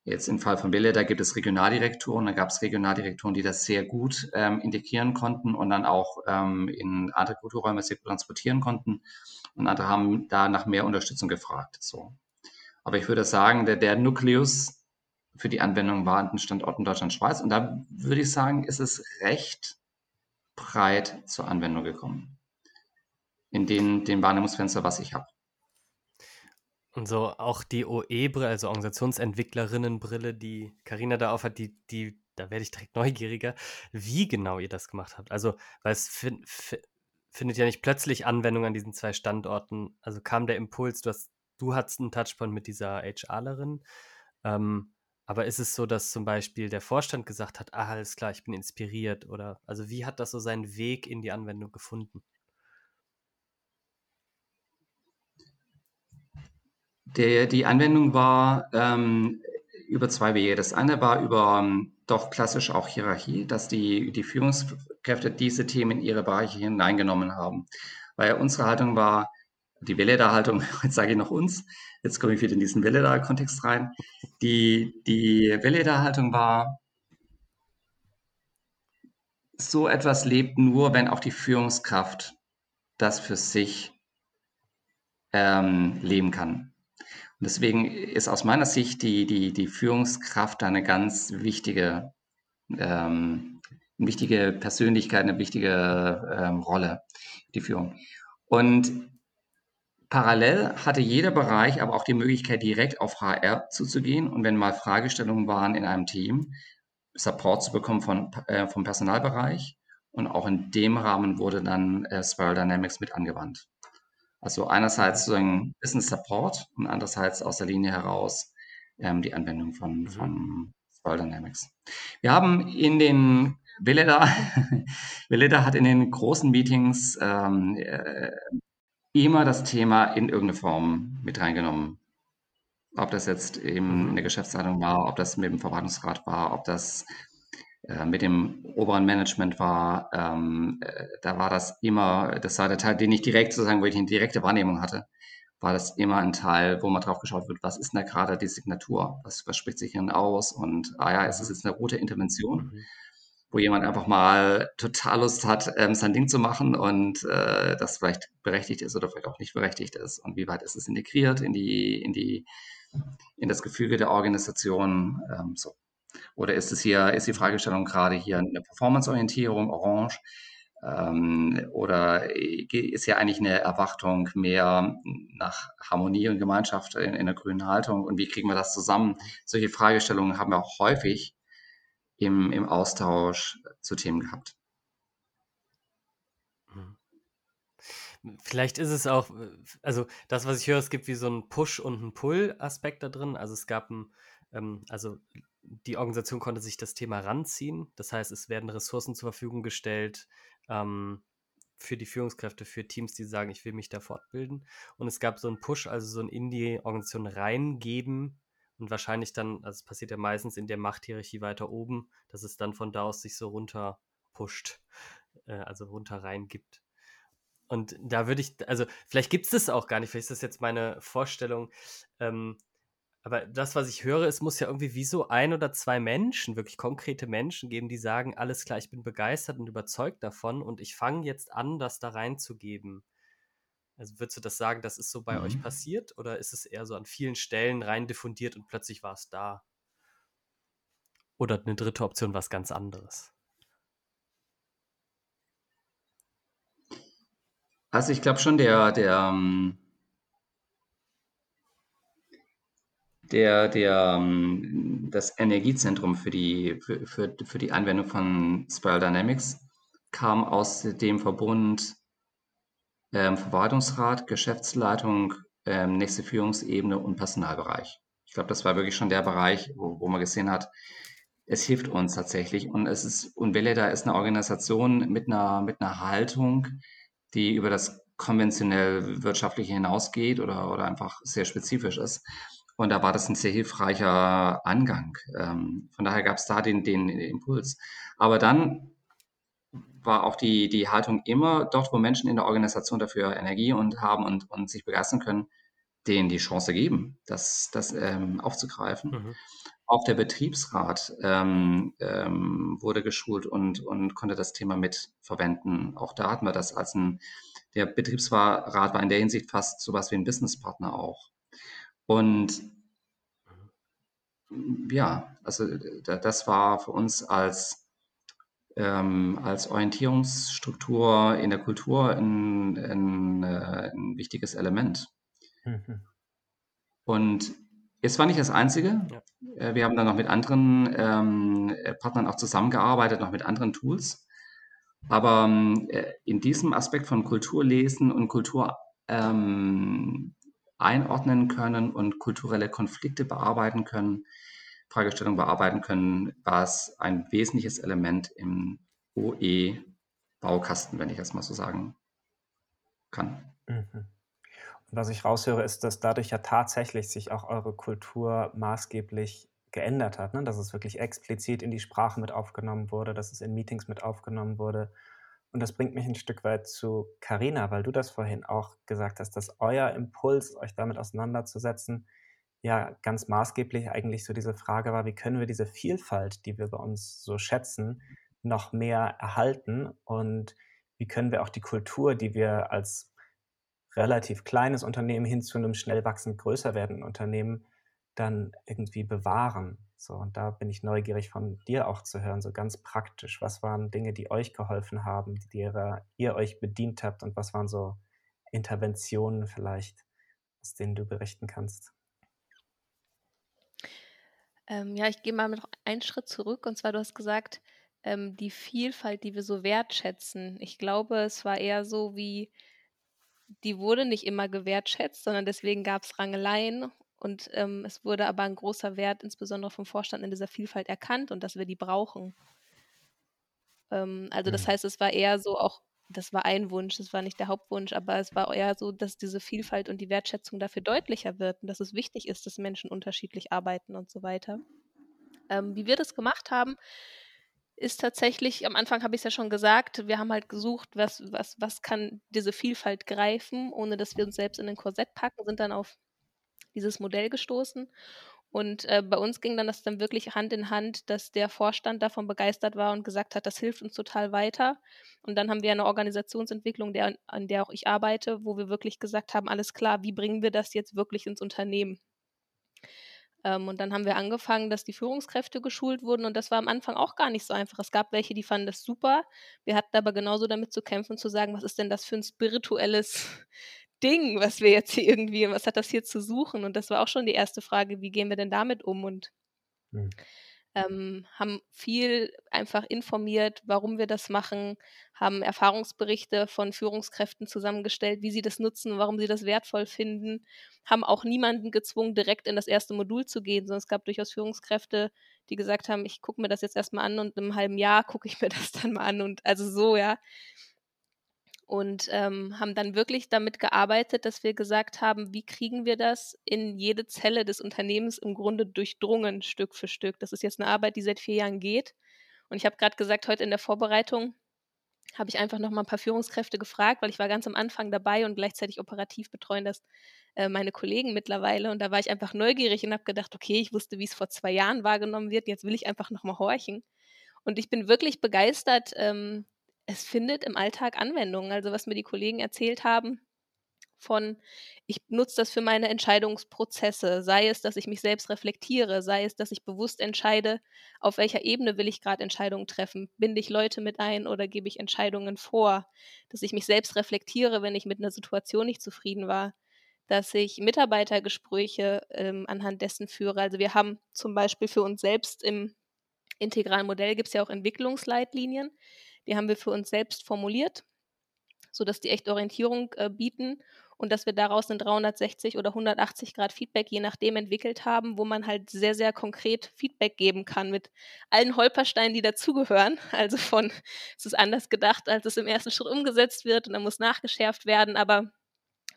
jetzt im Fall von Wille, da gibt es Regionaldirektoren, da gab es Regionaldirektoren, die das sehr gut ähm, integrieren konnten und dann auch ähm, in andere Kulturräume sehr gut transportieren konnten. Und andere haben da nach mehr Unterstützung gefragt. So. Aber ich würde sagen, der, der Nukleus für die Anwendung war an den Standorten Deutschland, Schweiz. Und da würde ich sagen, ist es recht breit zur Anwendung gekommen. In den, den Wahrnehmungsfenster, was ich habe. Und so auch die OE-Brille, also Organisationsentwicklerinnenbrille, die Karina da aufhat, die, die, da werde ich direkt <laughs> neugieriger, wie genau ihr das gemacht habt. Also, weil es fin findet ja nicht plötzlich Anwendung an diesen zwei Standorten. Also kam der Impuls, du hast, du hattest einen Touchpoint mit dieser HRlerin. Ähm, aber ist es so, dass zum Beispiel der Vorstand gesagt hat, ah, alles klar, ich bin inspiriert? Oder also wie hat das so seinen Weg in die Anwendung gefunden? Der, die Anwendung war ähm, über zwei Wege. Das eine war über ähm, doch klassisch auch Hierarchie, dass die, die Führungskräfte diese Themen in ihre Bereiche hineingenommen haben. Weil unsere Haltung war, die Veleda-Haltung, <laughs> jetzt sage ich noch uns, jetzt komme ich wieder in diesen Veleda-Kontext rein. Die, die Veleda-Haltung war, so etwas lebt nur, wenn auch die Führungskraft das für sich ähm, leben kann. Deswegen ist aus meiner Sicht die, die, die Führungskraft eine ganz wichtige, ähm, wichtige Persönlichkeit, eine wichtige ähm, Rolle, die Führung. Und parallel hatte jeder Bereich aber auch die Möglichkeit, direkt auf HR zuzugehen und wenn mal Fragestellungen waren in einem Team, Support zu bekommen von, äh, vom Personalbereich. Und auch in dem Rahmen wurde dann äh, Spiral Dynamics mit angewandt. Also einerseits sozusagen Business Support und andererseits aus der Linie heraus ähm, die Anwendung von, mhm. von Spiral Dynamics. Wir haben in den Veleda, Veleda <laughs> hat in den großen Meetings ähm, äh, immer das Thema in irgendeine Form mit reingenommen. Ob das jetzt eben mhm. in der Geschäftsleitung war, ob das mit dem Verwaltungsrat war, ob das mit dem oberen Management war, ähm, äh, da war das immer, das war der Teil, den ich direkt sozusagen, wo ich eine direkte Wahrnehmung hatte, war das immer ein Teil, wo mal drauf geschaut wird, was ist denn da gerade die Signatur? Was, was spricht sich denn aus? Und ah ja, ist das jetzt eine rote Intervention? Mhm wo jemand einfach mal total Lust hat, ähm, sein Ding zu machen und äh, das vielleicht berechtigt ist oder vielleicht auch nicht berechtigt ist. Und wie weit ist es integriert in die, in die, in das Gefüge der Organisation? Ähm, so. Oder ist es hier, ist die Fragestellung gerade hier eine Performance-Orientierung, orange? Ähm, oder ist ja eigentlich eine Erwartung mehr nach Harmonie und Gemeinschaft in, in der grünen Haltung? Und wie kriegen wir das zusammen? Solche Fragestellungen haben wir auch häufig im, im Austausch zu Themen gehabt. Mhm. Vielleicht ist es auch, also das, was ich höre, es gibt wie so einen Push- und einen Pull-Aspekt da drin. Also es gab ein, ähm, also die Organisation konnte sich das Thema ranziehen. Das heißt, es werden Ressourcen zur Verfügung gestellt ähm, für die Führungskräfte, für Teams, die sagen, ich will mich da fortbilden. Und es gab so einen Push, also so ein in die Organisation reingeben, und wahrscheinlich dann, also es passiert ja meistens in der Machthierarchie weiter oben, dass es dann von da aus sich so runter pusht, äh, also runter rein gibt. Und da würde ich, also vielleicht gibt es das auch gar nicht, vielleicht ist das jetzt meine Vorstellung. Ähm, aber das, was ich höre, es muss ja irgendwie wie so ein oder zwei Menschen, wirklich konkrete Menschen geben, die sagen, alles klar, ich bin begeistert und überzeugt davon und ich fange jetzt an, das da reinzugeben. Also würdest du das sagen, das ist so bei mhm. euch passiert oder ist es eher so an vielen Stellen rein diffundiert und plötzlich war es da? Oder eine dritte Option was ganz anderes? Also ich glaube schon, der, der, der, der, ähm, das Energiezentrum für die, für, für, die Anwendung von Spiral Dynamics kam aus dem Verbund ähm, Verwaltungsrat, Geschäftsleitung, ähm, nächste Führungsebene und Personalbereich. Ich glaube, das war wirklich schon der Bereich, wo, wo man gesehen hat, es hilft uns tatsächlich. Und es ist, und Veleda ist eine Organisation mit einer, mit einer Haltung, die über das konventionell wirtschaftliche hinausgeht oder, oder einfach sehr spezifisch ist. Und da war das ein sehr hilfreicher Angang. Ähm, von daher gab es da den, den, den Impuls. Aber dann war auch die, die Haltung immer dort, wo Menschen in der Organisation dafür Energie und haben und, und sich begeistern können, denen die Chance geben, das, das ähm, aufzugreifen. Mhm. Auch der Betriebsrat ähm, ähm, wurde geschult und, und konnte das Thema mit verwenden. Auch da hatten wir das als ein, der Betriebsrat war in der Hinsicht fast sowas wie ein Businesspartner auch. Und ja, also das war für uns als ähm, als Orientierungsstruktur in der Kultur ein, ein, äh, ein wichtiges Element. Mhm. Und es war nicht das Einzige. Ja. Äh, wir haben dann noch mit anderen ähm, Partnern auch zusammengearbeitet, noch mit anderen Tools. Aber äh, in diesem Aspekt von Kulturlesen und Kultur ähm, einordnen können und kulturelle Konflikte bearbeiten können, Fragestellung bearbeiten können, war es ein wesentliches Element im OE-Baukasten, wenn ich das mal so sagen kann. Mhm. Und was ich raushöre, ist, dass dadurch ja tatsächlich sich auch eure Kultur maßgeblich geändert hat, ne? dass es wirklich explizit in die Sprache mit aufgenommen wurde, dass es in Meetings mit aufgenommen wurde. Und das bringt mich ein Stück weit zu Carina, weil du das vorhin auch gesagt hast, dass euer Impuls, euch damit auseinanderzusetzen, ja ganz maßgeblich eigentlich so diese Frage war, wie können wir diese Vielfalt, die wir bei uns so schätzen, noch mehr erhalten und wie können wir auch die Kultur, die wir als relativ kleines Unternehmen hin zu einem schnell wachsend größer werdenden Unternehmen dann irgendwie bewahren. So, und da bin ich neugierig von dir auch zu hören, so ganz praktisch. Was waren Dinge, die euch geholfen haben, die ihr, ihr euch bedient habt und was waren so Interventionen vielleicht, aus denen du berichten kannst? Ähm, ja, ich gehe mal noch einen Schritt zurück. Und zwar, du hast gesagt, ähm, die Vielfalt, die wir so wertschätzen. Ich glaube, es war eher so wie, die wurde nicht immer gewertschätzt, sondern deswegen gab es Rangeleien. Und ähm, es wurde aber ein großer Wert, insbesondere vom Vorstand, in dieser Vielfalt erkannt und dass wir die brauchen. Ähm, also, das mhm. heißt, es war eher so auch das war ein Wunsch, das war nicht der Hauptwunsch, aber es war eher so, dass diese Vielfalt und die Wertschätzung dafür deutlicher wird und dass es wichtig ist, dass Menschen unterschiedlich arbeiten und so weiter. Ähm, wie wir das gemacht haben, ist tatsächlich, am Anfang habe ich es ja schon gesagt, wir haben halt gesucht, was, was, was kann diese Vielfalt greifen, ohne dass wir uns selbst in ein Korsett packen, sind dann auf dieses Modell gestoßen. Und äh, bei uns ging dann das dann wirklich Hand in Hand, dass der Vorstand davon begeistert war und gesagt hat, das hilft uns total weiter. Und dann haben wir eine Organisationsentwicklung, der, an der auch ich arbeite, wo wir wirklich gesagt haben, alles klar, wie bringen wir das jetzt wirklich ins Unternehmen? Ähm, und dann haben wir angefangen, dass die Führungskräfte geschult wurden und das war am Anfang auch gar nicht so einfach. Es gab welche, die fanden das super. Wir hatten aber genauso damit zu kämpfen, zu sagen, was ist denn das für ein spirituelles Ding, was wir jetzt hier irgendwie, was hat das hier zu suchen? Und das war auch schon die erste Frage, wie gehen wir denn damit um? Und mhm ähm, haben viel einfach informiert, warum wir das machen, haben Erfahrungsberichte von Führungskräften zusammengestellt, wie sie das nutzen, warum sie das wertvoll finden, haben auch niemanden gezwungen, direkt in das erste Modul zu gehen, sondern es gab durchaus Führungskräfte, die gesagt haben, ich gucke mir das jetzt erstmal an und im halben Jahr gucke ich mir <laughs> das dann mal an und also so, ja und ähm, haben dann wirklich damit gearbeitet, dass wir gesagt haben, wie kriegen wir das in jede Zelle des Unternehmens im Grunde durchdrungen, Stück für Stück. Das ist jetzt eine Arbeit, die seit vier Jahren geht. Und ich habe gerade gesagt, heute in der Vorbereitung habe ich einfach noch mal ein paar Führungskräfte gefragt, weil ich war ganz am Anfang dabei und gleichzeitig operativ betreuen das äh, meine Kollegen mittlerweile. Und da war ich einfach neugierig und habe gedacht, okay, ich wusste, wie es vor zwei Jahren wahrgenommen wird. Jetzt will ich einfach noch mal horchen. Und ich bin wirklich begeistert, ähm, es findet im Alltag Anwendung. Also was mir die Kollegen erzählt haben von, ich nutze das für meine Entscheidungsprozesse, sei es, dass ich mich selbst reflektiere, sei es, dass ich bewusst entscheide, auf welcher Ebene will ich gerade Entscheidungen treffen, binde ich Leute mit ein oder gebe ich Entscheidungen vor, dass ich mich selbst reflektiere, wenn ich mit einer Situation nicht zufrieden war, dass ich Mitarbeitergespräche ähm, anhand dessen führe. Also wir haben zum Beispiel für uns selbst im integralen Modell gibt es ja auch Entwicklungsleitlinien, die haben wir für uns selbst formuliert, sodass die echt Orientierung äh, bieten und dass wir daraus ein 360 oder 180 Grad Feedback je nachdem entwickelt haben, wo man halt sehr, sehr konkret Feedback geben kann mit allen Holpersteinen, die dazugehören. <laughs> Also von, es ist anders gedacht, als es im ersten Schritt umgesetzt wird und dann muss nachgeschärft werden, aber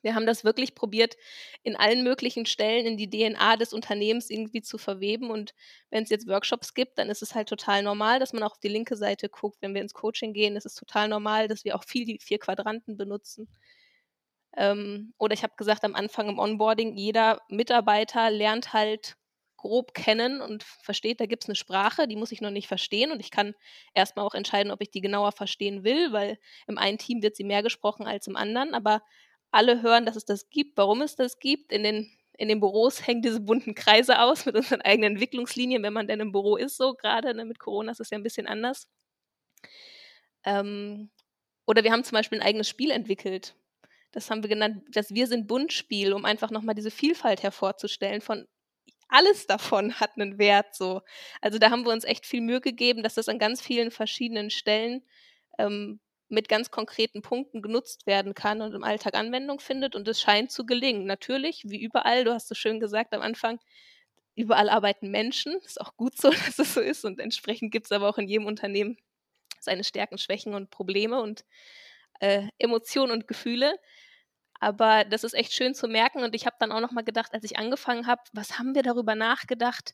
wir haben das wirklich probiert, in allen möglichen Stellen in die DNA des Unternehmens irgendwie zu verweben. Und wenn es jetzt Workshops gibt, dann ist es halt total normal, dass man auch auf die linke Seite guckt. Wenn wir ins Coaching gehen, ist es total normal, dass wir auch viel die vier Quadranten benutzen. Ähm, oder ich habe gesagt am Anfang im Onboarding, jeder Mitarbeiter lernt halt grob kennen und versteht, da gibt es eine Sprache, die muss ich noch nicht verstehen und ich kann erstmal auch entscheiden, ob ich die genauer verstehen will, weil im einen Team wird sie mehr gesprochen als im anderen, aber alle hören, dass es das gibt, warum es das gibt. In den, in den Büros <laughs> hängen diese bunten Kreise aus mit unseren eigenen Entwicklungslinien, wenn man denn im Büro ist, so gerade ne, mit Corona ist es ja ein bisschen anders. Ähm, oder wir haben zum Beispiel ein eigenes Spiel entwickelt. Das haben wir genannt, das Wir sind Buntspiel, um einfach nochmal diese Vielfalt hervorzustellen von alles davon <laughs> hat einen Wert so. Also da haben wir uns echt viel Mühe gegeben, dass das an ganz vielen verschiedenen Stellen ähm, mit ganz konkreten Punkten genutzt werden kann und im Alltag Anwendung findet. Und es scheint zu gelingen. Natürlich, wie überall, du hast so schön gesagt am Anfang, überall arbeiten Menschen. <laughs> Ist auch gut so, <laughs> dass es so ist. Und entsprechend gibt es aber auch in jedem Unternehmen seine Stärken, Schwächen und Probleme und äh, Emotionen und Gefühle. Aber das ist echt schön zu merken. Und ich habe dann auch noch mal gedacht, als ich angefangen habe, was haben wir darüber nachgedacht,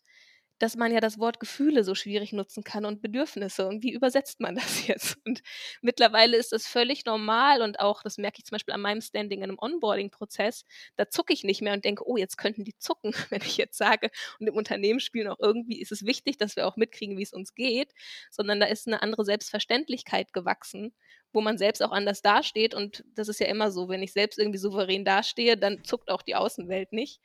dass man ja das Wort Gefühle so schwierig nutzen kann und Bedürfnisse. Und wie übersetzt man <laughs> das jetzt? Und mittlerweile ist das völlig normal und auch, das merke ich zum Beispiel an meinem Standing in einem Onboarding-Prozess, da zucke ich nicht mehr und denke, oh, jetzt könnten die zucken, <laughs> wenn ich jetzt sage, und im Unternehmen spielen auch irgendwie, ist es wichtig, dass wir auch mitkriegen, wie es uns geht, sondern da ist eine andere Selbstverständlichkeit gewachsen, wo man selbst auch anders dasteht. Und das ist ja immer so, wenn ich selbst irgendwie souverän dastehe, dann zuckt auch die Außenwelt nicht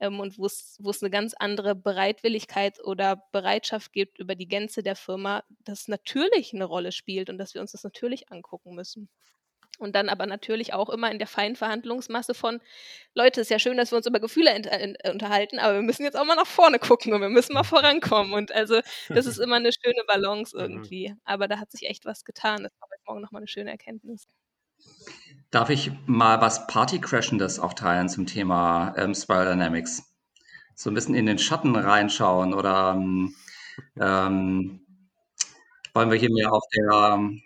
ähm, und wo es eine ganz andere Bereitwilligkeit oder Bereitschaft gibt über die Gänze der Firma, das natürlich eine Rolle spielt und dass wir uns das natürlich angucken müssen. Und dann aber natürlich auch immer in der feinen Verhandlungsmasse von, Leute, ist ja schön, dass wir uns über Gefühle äh, unterhalten, aber wir müssen jetzt auch mal nach vorne gucken und wir müssen mal vorankommen. Und also das ist <laughs> immer eine schöne Balance mhm. irgendwie. Aber da hat sich echt was getan. Das war heute Morgen nochmal eine schöne Erkenntnis. Darf ich mal was Partycrashendes auch teilen zum Thema ähm, Spiral Dynamics? So ein bisschen in den Schatten reinschauen oder ähm, ähm wollen wir hier mehr auf der ähm,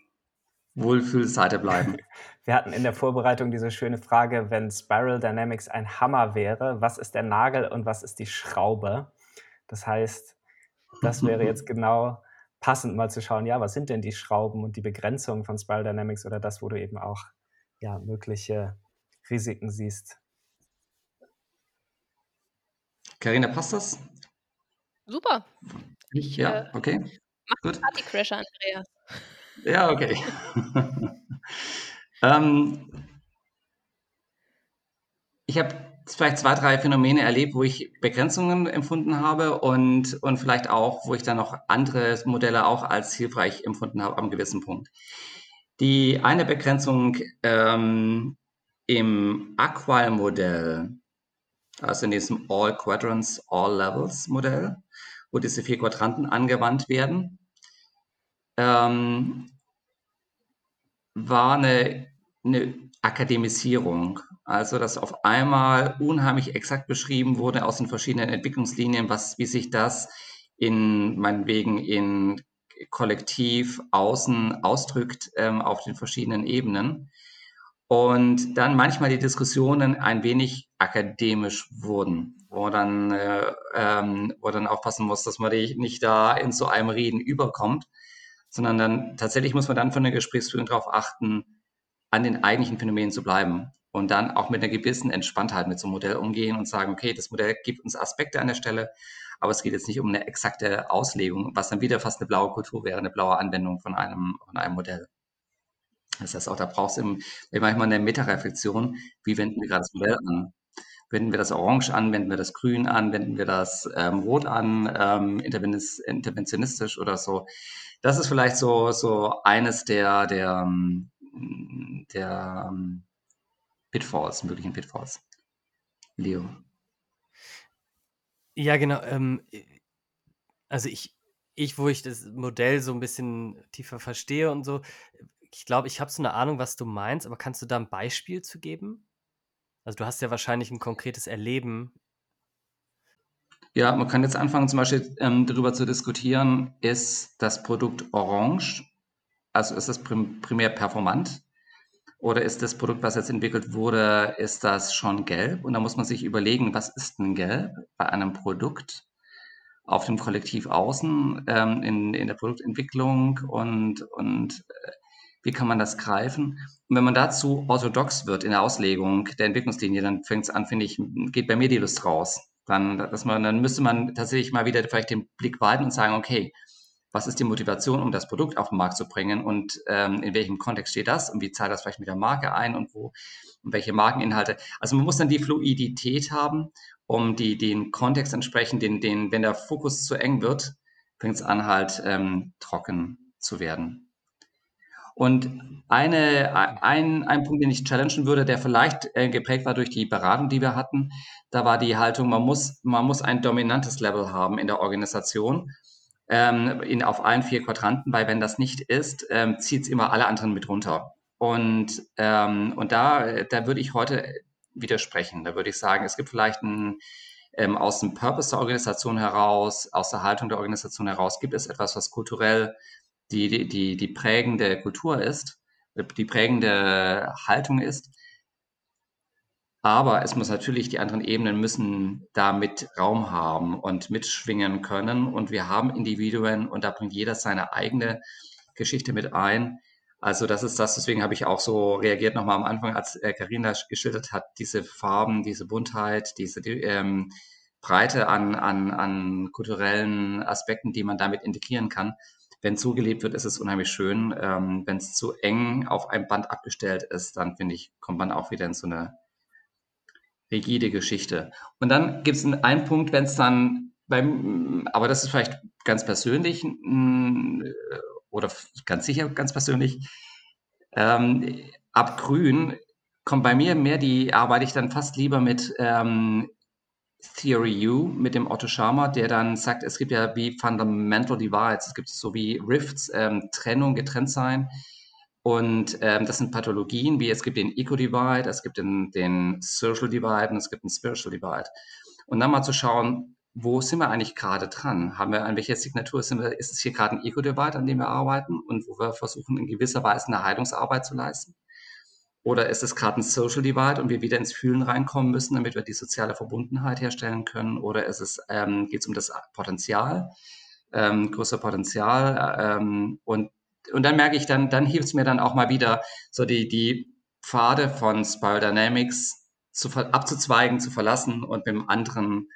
Wohlfühlseite bleiben? <laughs> Wir hatten in der Vorbereitung diese schöne Frage, wenn Spiral Dynamics ein Hammer wäre, was ist der Nagel und was ist die Schraube? Das heißt, das wäre <laughs> jetzt genau passend mal zu schauen, ja, was sind denn die Schrauben und die Begrenzungen von Spiral Dynamics oder das, wo du eben auch ja, mögliche Risiken siehst. Carina, passt das? Super. Ich, ja, äh, okay. Mach Gut. Partycrasher, Andreas. Ja, okay. <laughs> ähm, ich habe vielleicht zwei, drei Phänomene erlebt, wo ich Begrenzungen empfunden habe und, und vielleicht auch, wo ich dann noch andere Modelle auch als hilfreich empfunden habe am gewissen Punkt. Die eine Begrenzung ähm, im Aqual-Modell, also in diesem All Quadrants, All Levels Modell, wo diese vier Quadranten angewandt werden, ähm, war eine, eine Akademisierung. Also, dass auf einmal unheimlich exakt beschrieben wurde aus den verschiedenen Entwicklungslinien, was, wie sich das in, meinetwegen, in Kollektiv außen ausdrückt ähm, auf den verschiedenen Ebenen. Und dann manchmal die Diskussionen ein wenig akademisch wurden, wo dann, äh, ähm, wo dann aufpassen muss, dass man nicht da in so einem Reden überkommt, sondern dann tatsächlich muss man dann von der Gesprächsführung darauf achten, an den eigentlichen Phänomenen zu bleiben und dann auch mit einer gewissen Entspanntheit mit so einem Modell umgehen und sagen, okay, das Modell gibt uns Aspekte an der Stelle, aber es geht jetzt nicht um eine exakte Auslegung, was dann wieder fast eine blaue Kultur wäre, eine blaue Anwendung von einem, von einem Modell. Das heißt auch, da braucht es manchmal eine Metareflexion, wie wenden wir gerade das Modell an? Wenden wir das Orange an, wenden wir das Grün an, wenden wir das ähm, Rot an, ähm, interventionistisch oder so das ist vielleicht so, so eines der, der, ähm, der ähm, Pitfalls, möglichen Pitfalls. Leo. Ja, genau. Ähm, also ich, ich, wo ich das Modell so ein bisschen tiefer verstehe und so, ich glaube, ich habe so eine Ahnung, was du meinst, aber kannst du da ein Beispiel zu geben? Also du hast ja wahrscheinlich ein konkretes Erleben ja, man kann jetzt anfangen, zum Beispiel ähm, darüber zu diskutieren, ist das Produkt orange, also ist das prim primär performant oder ist das Produkt, was jetzt entwickelt wurde, ist das schon gelb? Und da muss man sich überlegen, was ist denn gelb bei einem Produkt auf dem Kollektiv außen ähm, in, in der Produktentwicklung und, und äh, wie kann man das greifen? Und wenn man dazu orthodox wird in der Auslegung der Entwicklungslinie, dann fängt es an, finde ich, geht bei mir die Lust raus dann, dass man, dann müsste man tatsächlich mal wieder vielleicht den Blick weiten und sagen, okay, was ist die Motivation, um das Produkt auf den Markt zu bringen und ähm, in welchem Kontext steht das und wie zahlt das vielleicht mit der Marke ein und wo und welche Markeninhalte. Also man muss dann die Fluidität haben, um die, den Kontext entsprechend, den, den, wenn der Fokus zu eng wird, fängt es an halt ähm, trocken zu werden. Und eine, ein, ein Punkt, den ich challengen würde, der vielleicht äh, geprägt war durch die Beratung, die wir hatten, da war die Haltung, man muss, man muss ein dominantes Level haben in der Organisation, ähm, in, auf allen vier Quadranten, weil wenn das nicht ist, ähm, zieht es immer alle anderen mit runter. Und, ähm, und da, da würde ich heute widersprechen. Da würde ich sagen, es gibt vielleicht ein, ähm, aus dem Purpose der Organisation heraus, aus der Haltung der Organisation heraus, gibt es etwas, was kulturell die, die, die prägende Kultur ist, die prägende Haltung ist. Aber es muss natürlich, die anderen Ebenen müssen damit Raum haben und mitschwingen können. Und wir haben Individuen und da bringt jeder seine eigene Geschichte mit ein. Also das ist das, deswegen habe ich auch so reagiert nochmal am Anfang, als Karina geschildert hat, diese Farben, diese Buntheit, diese ähm, Breite an, an, an kulturellen Aspekten, die man damit integrieren kann wenn zugelebt wird, ist es unheimlich schön. Ähm, wenn es zu eng auf einem Band abgestellt ist, dann finde ich, kommt man auch wieder in so eine rigide Geschichte. Und dann gibt es einen Punkt, wenn es dann beim, aber das ist vielleicht ganz persönlich mm, oder ganz sicher ganz persönlich, ähm, ab Grün kommt bei mir mehr die, arbeite ich dann fast lieber mit ähm, Theory U mit dem Otto Scharmer, der dann sagt, es gibt ja wie Fundamental Divides, es gibt so wie Rifts, ähm, Trennung, getrennt sein. Und ähm, das sind Pathologien, wie es gibt den Eco-Divide, es gibt den, den Social Divide und es gibt den Spiritual Divide. Und dann mal zu schauen, wo sind wir eigentlich gerade dran? Haben wir an welcher Signatur sind wir? Ist es hier gerade ein Eco-Divide, an dem wir arbeiten und wo wir versuchen, in gewisser Weise eine Heilungsarbeit zu leisten? Oder ist es gerade ein Social Divide und wir wieder ins Fühlen reinkommen müssen, damit wir die soziale Verbundenheit herstellen können? Oder ist es, ähm, geht es um das Potenzial ähm, größer Potenzial. Ähm, und, und dann merke ich, dann, dann hilft es mir dann auch mal wieder, so die, die Pfade von Spiral Dynamics zu, abzuzweigen, zu verlassen und mit einem anderen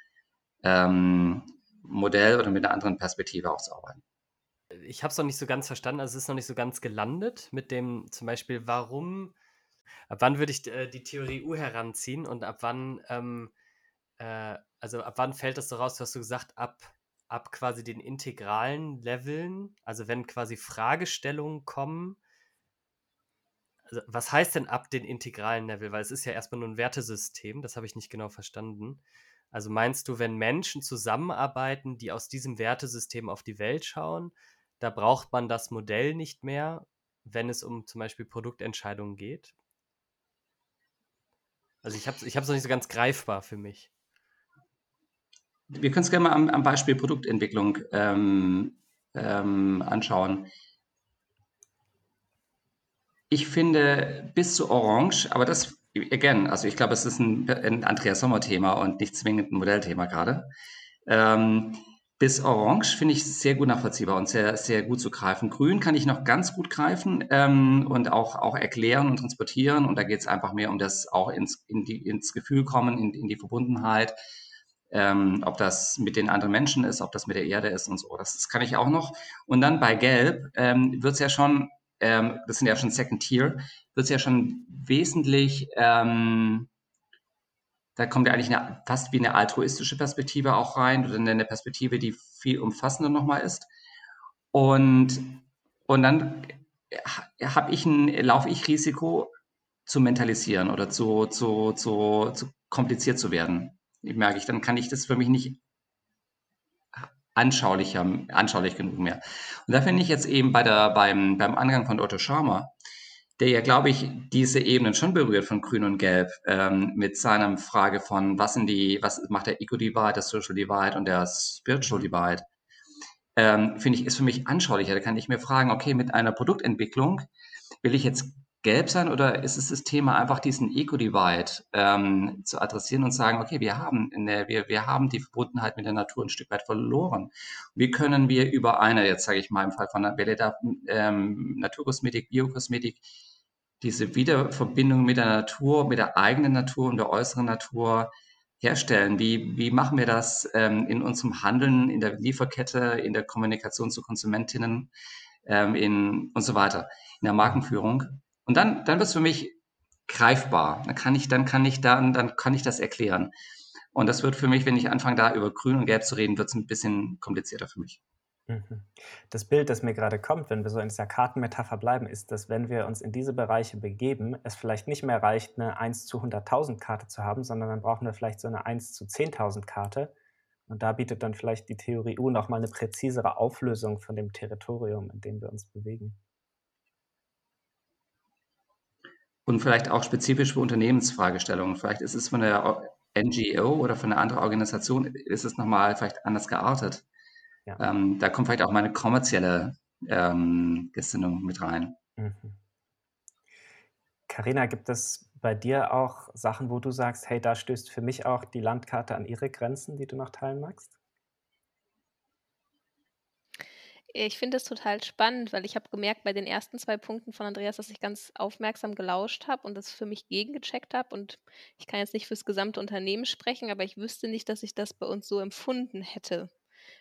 ähm, Modell oder mit einer anderen Perspektive auch zu arbeiten. Ich habe es noch nicht so ganz verstanden, also es ist noch nicht so ganz gelandet mit dem zum Beispiel, warum, ab wann würde ich äh, die Theorie U heranziehen und ab wann, ähm, äh, also ab wann fällt das so raus, du hast du gesagt, ab, ab quasi den integralen Leveln, also wenn quasi Fragestellungen kommen, also was heißt denn ab den integralen Level? Weil es ist ja erstmal nur ein Wertesystem, das habe ich nicht genau verstanden. Also meinst du, wenn Menschen zusammenarbeiten, die aus diesem Wertesystem auf die Welt schauen, da braucht man das Modell nicht mehr, wenn es um zum Beispiel Produktentscheidungen geht? Also ich habe es ich noch nicht so ganz greifbar für mich. Wir können es gerne mal am, am Beispiel Produktentwicklung ähm, ähm, anschauen. Ich finde bis zu Orange, aber das, again, also ich glaube, es ist ein, ein Andreas Sommer-Thema und nicht zwingend ein Modellthema gerade. Ähm, bis Orange finde ich sehr gut nachvollziehbar und sehr, sehr gut zu greifen. Grün kann ich noch ganz gut greifen ähm, und auch, auch erklären und transportieren. Und da geht es einfach mehr um das auch ins, in die, ins Gefühl kommen, in, in die Verbundenheit. Ähm, ob das mit den anderen Menschen ist, ob das mit der Erde ist und so. Das, das kann ich auch noch. Und dann bei Gelb ähm, wird es ja schon ähm, das sind ja schon Second Tier, wird es ja schon wesentlich, ähm, da kommt ja eigentlich eine, fast wie eine altruistische Perspektive auch rein oder eine Perspektive, die viel umfassender nochmal ist. Und, und dann habe ich ein, laufe ich Risiko zu mentalisieren oder zu, zu, zu, zu kompliziert zu werden. Merke ich, dann kann ich das für mich nicht anschaulicher, anschaulich genug mehr. Und da finde ich jetzt eben bei der, beim, beim Angang von Otto Schaumer, der ja, glaube ich, diese Ebenen schon berührt von Grün und Gelb, ähm, mit seiner Frage von, was sind die, was macht der Eco-Divide, der Social Divide und der Spiritual Divide, ähm, finde ich, ist für mich anschaulicher. Da kann ich mir fragen, okay, mit einer Produktentwicklung will ich jetzt gelb sein oder ist es das Thema einfach diesen Eco-Divide ähm, zu adressieren und sagen, okay, wir haben, der, wir, wir haben die Verbundenheit mit der Natur ein Stück weit verloren. Wie können wir über eine, jetzt sage ich mal im Fall von Veleda, ähm, Naturkosmetik, Biokosmetik, diese Wiederverbindung mit der Natur, mit der eigenen Natur und der äußeren Natur herstellen? Wie, wie machen wir das ähm, in unserem Handeln, in der Lieferkette, in der Kommunikation zu Konsumentinnen ähm, in, und so weiter, in der Markenführung? Und dann, dann wird es für mich greifbar. Dann kann ich, dann kann ich dann, dann kann ich das erklären. Und das wird für mich, wenn ich anfange, da über Grün und Gelb zu reden, wird es ein bisschen komplizierter für mich. Mhm. Das Bild, das mir gerade kommt, wenn wir so in dieser Kartenmetapher bleiben, ist, dass wenn wir uns in diese Bereiche begeben, es vielleicht nicht mehr reicht, eine 1 zu 100.000 Karte zu haben, sondern dann brauchen wir vielleicht so eine 1 zu 10.000 Karte. Und da bietet dann vielleicht die Theorie U nochmal eine präzisere Auflösung von dem Territorium, in dem wir uns bewegen. Und vielleicht auch spezifisch für Unternehmensfragestellungen. Vielleicht ist es von der NGO oder von einer anderen Organisation, ist es nochmal vielleicht anders geartet. Ja. Ähm, da kommt vielleicht auch meine kommerzielle ähm, Gesinnung mit rein. Carina, mhm. gibt es bei dir auch Sachen, wo du sagst, hey, da stößt für mich auch die Landkarte an ihre Grenzen, die du noch teilen magst? Ich finde es total spannend, weil ich habe gemerkt bei den ersten zwei Punkten von Andreas, dass ich ganz aufmerksam gelauscht habe und das für mich gegengecheckt habe. Und ich kann jetzt nicht fürs gesamte Unternehmen sprechen, aber ich wüsste nicht, dass ich das bei uns so empfunden hätte.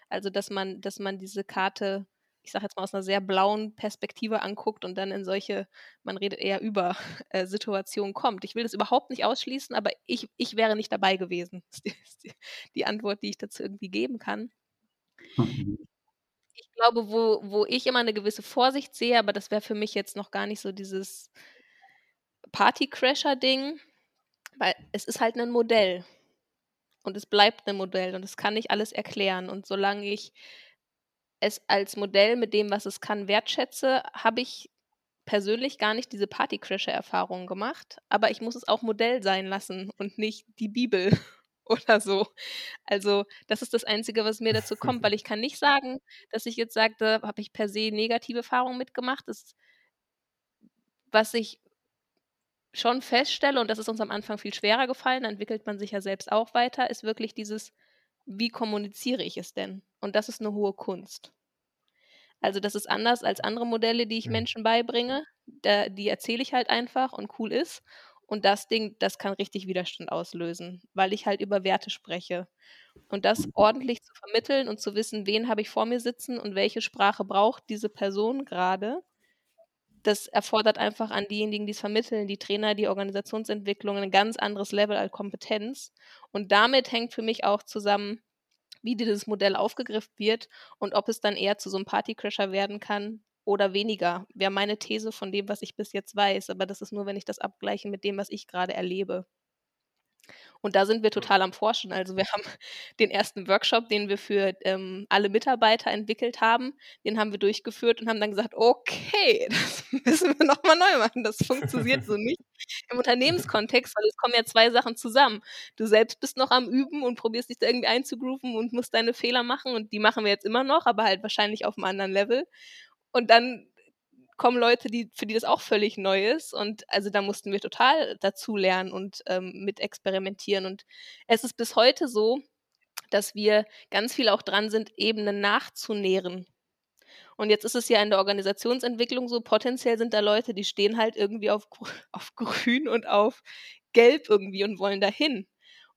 Also, dass man, dass man diese Karte, ich sage jetzt mal aus einer sehr blauen Perspektive anguckt und dann in solche, man redet eher über äh, Situationen kommt. Ich will das überhaupt nicht ausschließen, aber ich, ich wäre nicht dabei gewesen. <laughs> Das ist die, die Antwort, die ich dazu irgendwie geben kann. Ich glaube, wo, wo ich immer eine gewisse Vorsicht sehe, aber das wäre für mich jetzt noch gar nicht so dieses Party-Crasher-Ding, weil es ist halt ein Modell. Und es bleibt ein Modell und es kann nicht alles erklären. Und solange ich es als Modell mit dem, was es kann, wertschätze, habe ich persönlich gar nicht diese Party-Crasher-Erfahrung gemacht. Aber ich muss es auch Modell sein lassen und nicht die Bibel. <laughs> oder so. Also, das ist das Einzige, was mir dazu kommt, weil <laughs> ich kann nicht sagen, dass ich jetzt sagte, habe ich per se negative Erfahrungen mitgemacht. Das, was ich schon feststelle, und das ist uns am Anfang viel schwerer gefallen, da entwickelt man sich ja selbst auch weiter, ist wirklich dieses wie kommuniziere ich es denn? Und das ist eine hohe Kunst. Also das ist anders als andere Modelle, die ich Mhm. Menschen beibringe. Da, die erzähle ich halt einfach und cool ist. Und das Ding, das kann richtig Widerstand auslösen, weil ich halt über Werte spreche. Und das ordentlich zu vermitteln und zu wissen, wen habe ich vor mir sitzen und welche Sprache braucht diese Person gerade, das erfordert einfach an diejenigen, die es vermitteln, die Trainer, die Organisationsentwicklung, ein ganz anderes Level an Kompetenz. Und damit hängt für mich auch zusammen, wie dieses Modell aufgegriffen wird und ob es dann eher zu so einem Partycrasher werden kann oder weniger. Wäre meine These von dem, was ich bis jetzt weiß. Aber das ist nur, wenn ich das abgleiche mit dem, was ich gerade erlebe. Und da sind wir total am Forschen. Also wir <laughs> haben den ersten Workshop, den wir für ähm, alle Mitarbeiter entwickelt haben, den haben wir durchgeführt und haben dann gesagt, okay, <laughs> das müssen wir nochmal neu machen. Das funktioniert so nicht im Unternehmenskontext, weil es kommen ja zwei Sachen zusammen. Du selbst bist noch am Üben und probierst dich da irgendwie einzugrooven und musst deine Fehler machen und die machen wir jetzt immer noch, aber halt wahrscheinlich auf einem anderen Level. Und dann kommen Leute, die, für die das auch völlig neu ist. Und also da mussten wir total dazu lernen und ähm, mit experimentieren. Und es ist bis heute so, dass wir ganz viel auch dran sind, Ebenen nachzunähren. Und jetzt ist es ja in der Organisationsentwicklung so, potenziell sind da Leute, die stehen halt irgendwie auf, <laughs> auf grün und auf gelb irgendwie und wollen dahin.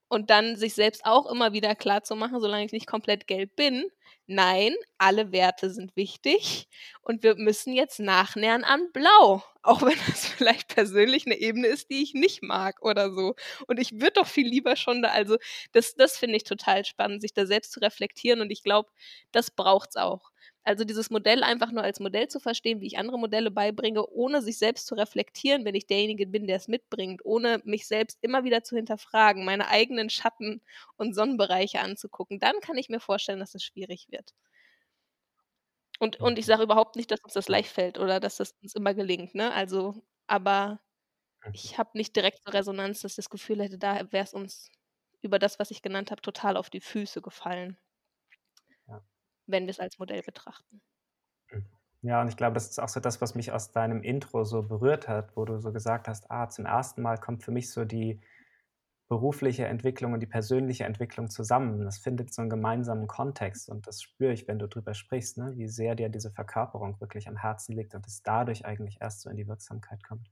Und dann sich selbst auch immer wieder klar zu machen, solange ich nicht komplett gelb bin, nein, alle Werte sind wichtig und wir müssen jetzt nachnähern an Blau, auch <laughs> wenn das vielleicht persönlich eine Ebene ist, die ich nicht mag oder so. Und ich würde doch viel lieber schon da, also das, das finde ich total spannend, sich da selbst zu reflektieren und ich glaube, das braucht es auch. Also dieses Modell einfach nur als Modell zu verstehen, wie ich andere Modelle beibringe, ohne sich selbst zu reflektieren, wenn ich derjenige bin, der es mitbringt, ohne mich selbst immer wieder zu hinterfragen, meine eigenen Schatten und Sonnenbereiche anzugucken, dann kann ich mir vorstellen, dass es schwierig wird. Und, und ich sage überhaupt nicht, dass uns das leicht fällt oder dass das uns immer gelingt, ne? Also, aber ich habe nicht direkt so Resonanz, dass ich das Gefühl hätte, da wäre es uns über das, was ich genannt habe, total auf die Füße gefallen wenn wir es als Modell betrachten. Mhm. Ja, und ich glaube, das ist auch so das, was mich aus deinem Intro so berührt hat, wo du so gesagt hast, ah, zum ersten Mal kommt für mich so die berufliche Entwicklung und die persönliche Entwicklung zusammen. Das findet so einen gemeinsamen Kontext und das spüre ich, wenn du drüber sprichst, ne? wie sehr dir diese Verkörperung wirklich am Herzen liegt und es dadurch eigentlich erst so in die Wirksamkeit kommt.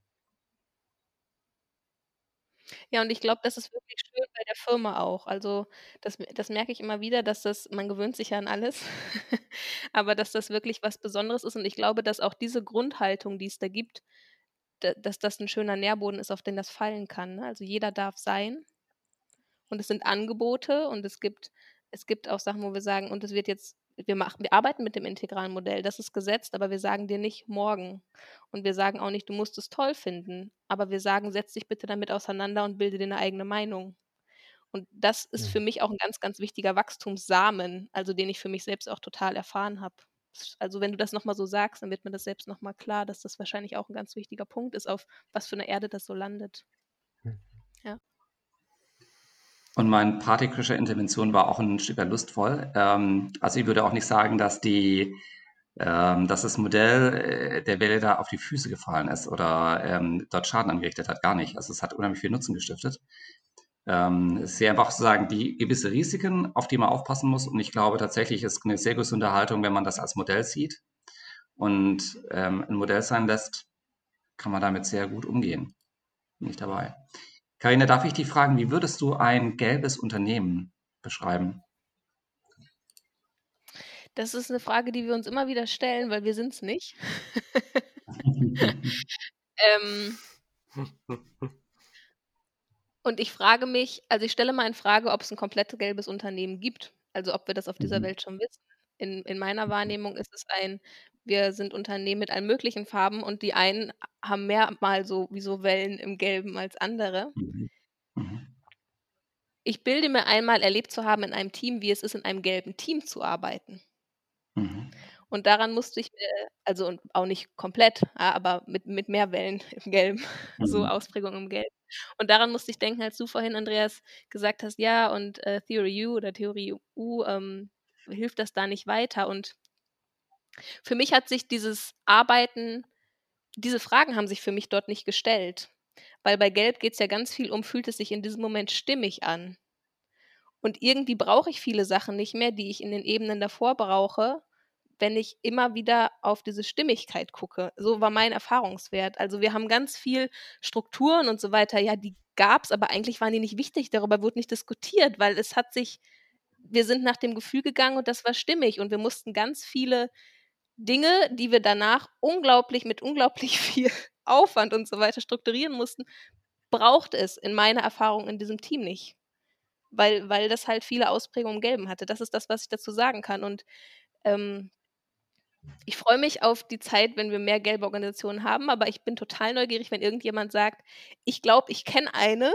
Ja, und ich glaube, das ist wirklich schön bei der Firma auch. Also, das das merke ich immer wieder, dass das man gewöhnt sich ja an alles, <laughs> aber dass das wirklich was Besonderes ist und ich glaube, dass auch diese Grundhaltung, die es da gibt, dass das ein schöner Nährboden ist, auf den das fallen kann, ne? Also, jeder darf sein und es sind Angebote und es gibt es gibt auch Sachen, wo wir sagen und es wird jetzt wir machen wir arbeiten mit dem integralen Modell, das ist gesetzt, aber wir sagen dir nicht morgen. Und wir sagen auch nicht, du musst es toll finden, aber wir sagen, setz dich bitte damit auseinander und bilde dir eine eigene Meinung. Und das ist für mhm. mich auch ein ganz, ganz wichtiger Wachstumssamen, also den ich für mich selbst auch total erfahren habe. Also wenn du das nochmal so sagst, dann wird mir das selbst nochmal klar, dass das wahrscheinlich auch ein ganz wichtiger Punkt ist, auf was für eine Erde das so landet. Mhm. Ja. Und meine Partycrasher Intervention war auch ein Stück weit lustvoll. Ähm, also ich würde auch nicht sagen, dass die, ähm, dass das Modell äh, der Welle da auf die Füße gefallen ist oder ähm, dort Schaden angerichtet hat. Gar nicht. Also es hat unheimlich viel Nutzen gestiftet. Ähm, es ist sehr einfach zu sagen, die gewisse Risiken, auf die man aufpassen muss. Und ich glaube tatsächlich ist eine sehr gesunde Haltung, wenn man das als Modell sieht und ähm, ein Modell sein lässt, kann man damit sehr gut umgehen. Bin ich dabei. Karina, darf ich dich fragen, wie würdest du ein gelbes Unternehmen beschreiben? Das ist eine Frage, die wir uns immer wieder stellen, weil wir sind es nicht. <laughs> ähm, und ich frage mich, also ich stelle mal in Frage, ob es ein komplett gelbes Unternehmen gibt. Also ob wir das auf dieser mhm. Welt schon wissen. In, in meiner Wahrnehmung ist es ein, wir sind Unternehmen mit allen möglichen Farben und die einen haben mehr mal so wie so Wellen im Gelben als andere. Mhm. Mhm. Ich bilde mir einmal erlebt zu haben in einem Team, wie es ist, in einem gelben Team zu arbeiten. Mhm. Und daran musste ich, äh, also und auch nicht komplett, aber mit, mit mehr Wellen <laughs> im Gelben, mhm. so Ausprägungen im Gelb. Und daran musste ich denken, als du vorhin, Andreas, gesagt hast, ja, und äh, Theory U oder Theorie U ähm, hilft das da nicht weiter. Und für mich hat sich dieses Arbeiten, diese Fragen haben sich für mich dort nicht gestellt. Weil bei Gelb geht es ja ganz viel um, fühlt es sich in diesem Moment stimmig an? Und irgendwie brauche ich viele Sachen nicht mehr, die ich in den Ebenen davor brauche, wenn ich immer wieder auf diese Stimmigkeit gucke. So war mein Erfahrungswert. Also wir haben ganz viel Strukturen und so weiter, ja, die gab es, aber eigentlich waren die nicht wichtig, darüber wurde nicht diskutiert, weil es hat sich, wir sind nach dem Gefühl gegangen und das war stimmig und wir mussten ganz viele Dinge, die wir danach unglaublich mit unglaublich <laughs> viel Aufwand und so weiter strukturieren mussten, braucht es in meiner Erfahrung in diesem Team nicht. Weil, weil das halt viele Ausprägungen Gelben hatte. Das ist das, was ich dazu sagen kann. Und ähm, ich freue mich auf die Zeit, wenn wir mehr gelbe Organisationen haben, aber ich bin total neugierig, wenn irgendjemand sagt, ich glaube, ich kenne eine,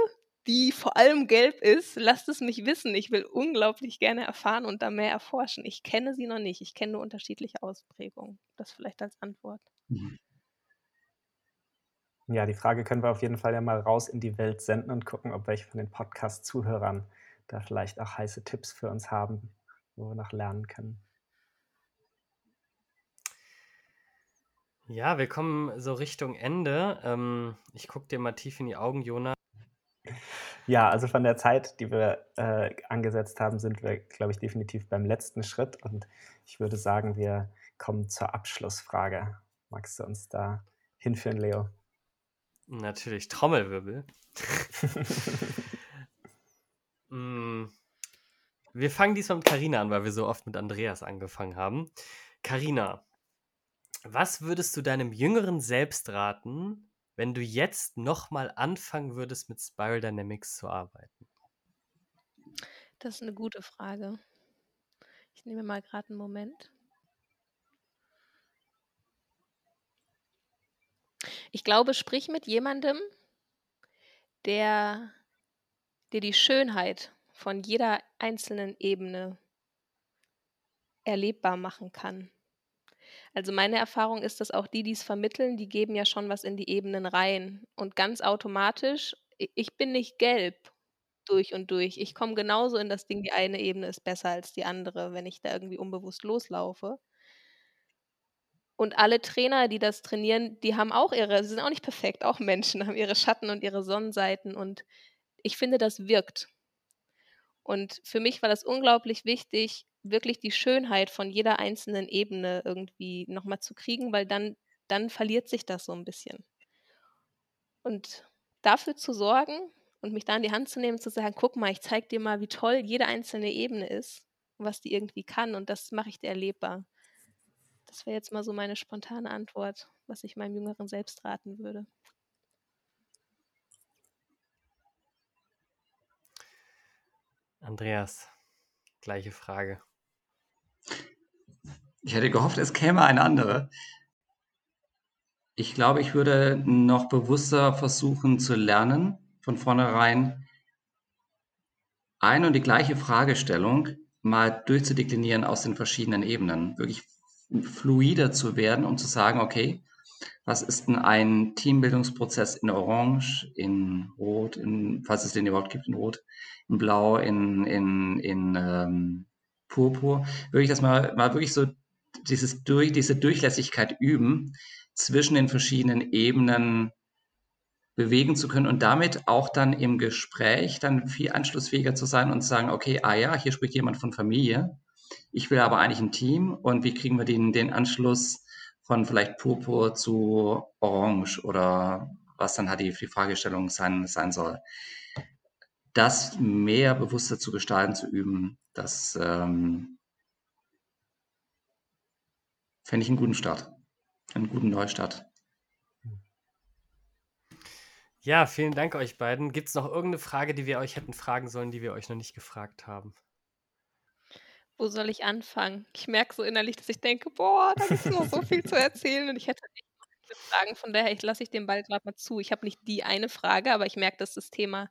die vor allem gelb ist. Lasst es mich wissen. Ich will unglaublich gerne erfahren und da mehr erforschen. Ich kenne sie noch nicht. Ich kenne nur unterschiedliche Ausprägungen. Das vielleicht als Antwort. Mhm. Ja, die Frage können wir auf jeden Fall ja mal raus in die Welt senden und gucken, ob welche von den Podcast-Zuhörern da vielleicht auch heiße Tipps für uns haben, wo wir noch lernen können. Ja, wir kommen so Richtung Ende. Ähm, ich gucke dir mal tief in die Augen, Jona. Ja, also von der Zeit, die wir äh, angesetzt haben, sind wir, glaube ich, definitiv beim letzten Schritt. Und ich würde sagen, wir kommen zur Abschlussfrage. Magst du uns da hinführen, Leo? Natürlich, Trommelwirbel. <laughs> mm, wir fangen diesmal mit Karina an, weil wir so oft mit Andreas angefangen haben. Karina, was würdest du deinem jüngeren Selbst raten, wenn du jetzt nochmal anfangen würdest, mit Spiral Dynamics zu arbeiten? Das ist eine gute Frage. Ich nehme mal gerade einen Moment. Ich glaube, sprich mit jemandem, der dir die Schönheit von jeder einzelnen Ebene erlebbar machen kann. Also meine Erfahrung ist, dass auch die, die es vermitteln, die geben ja schon was in die Ebenen rein. Und ganz automatisch, ich bin nicht gelb durch und durch. Ich komme genauso in das Ding, die eine Ebene ist besser als die andere, wenn ich da irgendwie unbewusst loslaufe. Und alle Trainer, die das trainieren, die haben auch ihre, sie sind auch nicht perfekt, auch Menschen, <laughs> haben ihre Schatten und ihre Sonnenseiten. Und ich finde, das wirkt. Und für mich war das unglaublich wichtig, wirklich die Schönheit von jeder einzelnen Ebene irgendwie nochmal zu kriegen, weil dann, dann verliert sich das so ein bisschen. Und dafür zu sorgen und mich da in die Hand zu nehmen, zu sagen, guck mal, ich zeig dir mal, wie toll jede einzelne Ebene ist, was die irgendwie kann und das mache ich dir erlebbar. Das wäre jetzt mal so meine spontane Antwort, was ich meinem jüngeren Selbst raten würde. Andreas, gleiche Frage. Ich hätte gehofft, es käme eine andere. Ich glaube, ich würde noch bewusster versuchen zu lernen, von vornherein eine und die gleiche Fragestellung mal durchzudeklinieren aus den verschiedenen Ebenen. Wirklich fluider zu werden, um zu sagen, okay, was ist denn ein Teambildungsprozess in Orange, in Rot, in, falls es den überhaupt gibt, in Rot, in Blau, in, in, in ähm, Purpur? Wirklich das mal, mal wirklich so dieses durch, diese Durchlässigkeit üben, zwischen den verschiedenen Ebenen bewegen zu können und damit auch dann im Gespräch dann viel anschlussfähiger zu sein und zu sagen, okay, ah ja, hier spricht jemand von Familie ich will aber eigentlich ein Team und wie kriegen wir den, den Anschluss von vielleicht Purpur zu Orange oder was dann halt die, die Fragestellung sein, sein soll. Das mehr bewusster zu gestalten, zu üben, das ähm, fände ich einen guten Start, einen guten Neustart. Ja, vielen Dank euch beiden. Gibt es noch irgendeine Frage, die wir euch hätten fragen sollen, die wir euch noch nicht gefragt haben? Wo soll ich anfangen? Ich merke so innerlich, dass ich denke, boah, da gibt es noch so viel zu erzählen und ich hätte nicht so viele Fragen. Von daher lasse ich den Ball gerade mal zu. Ich habe nicht die eine Frage, aber ich merke, dass das Thema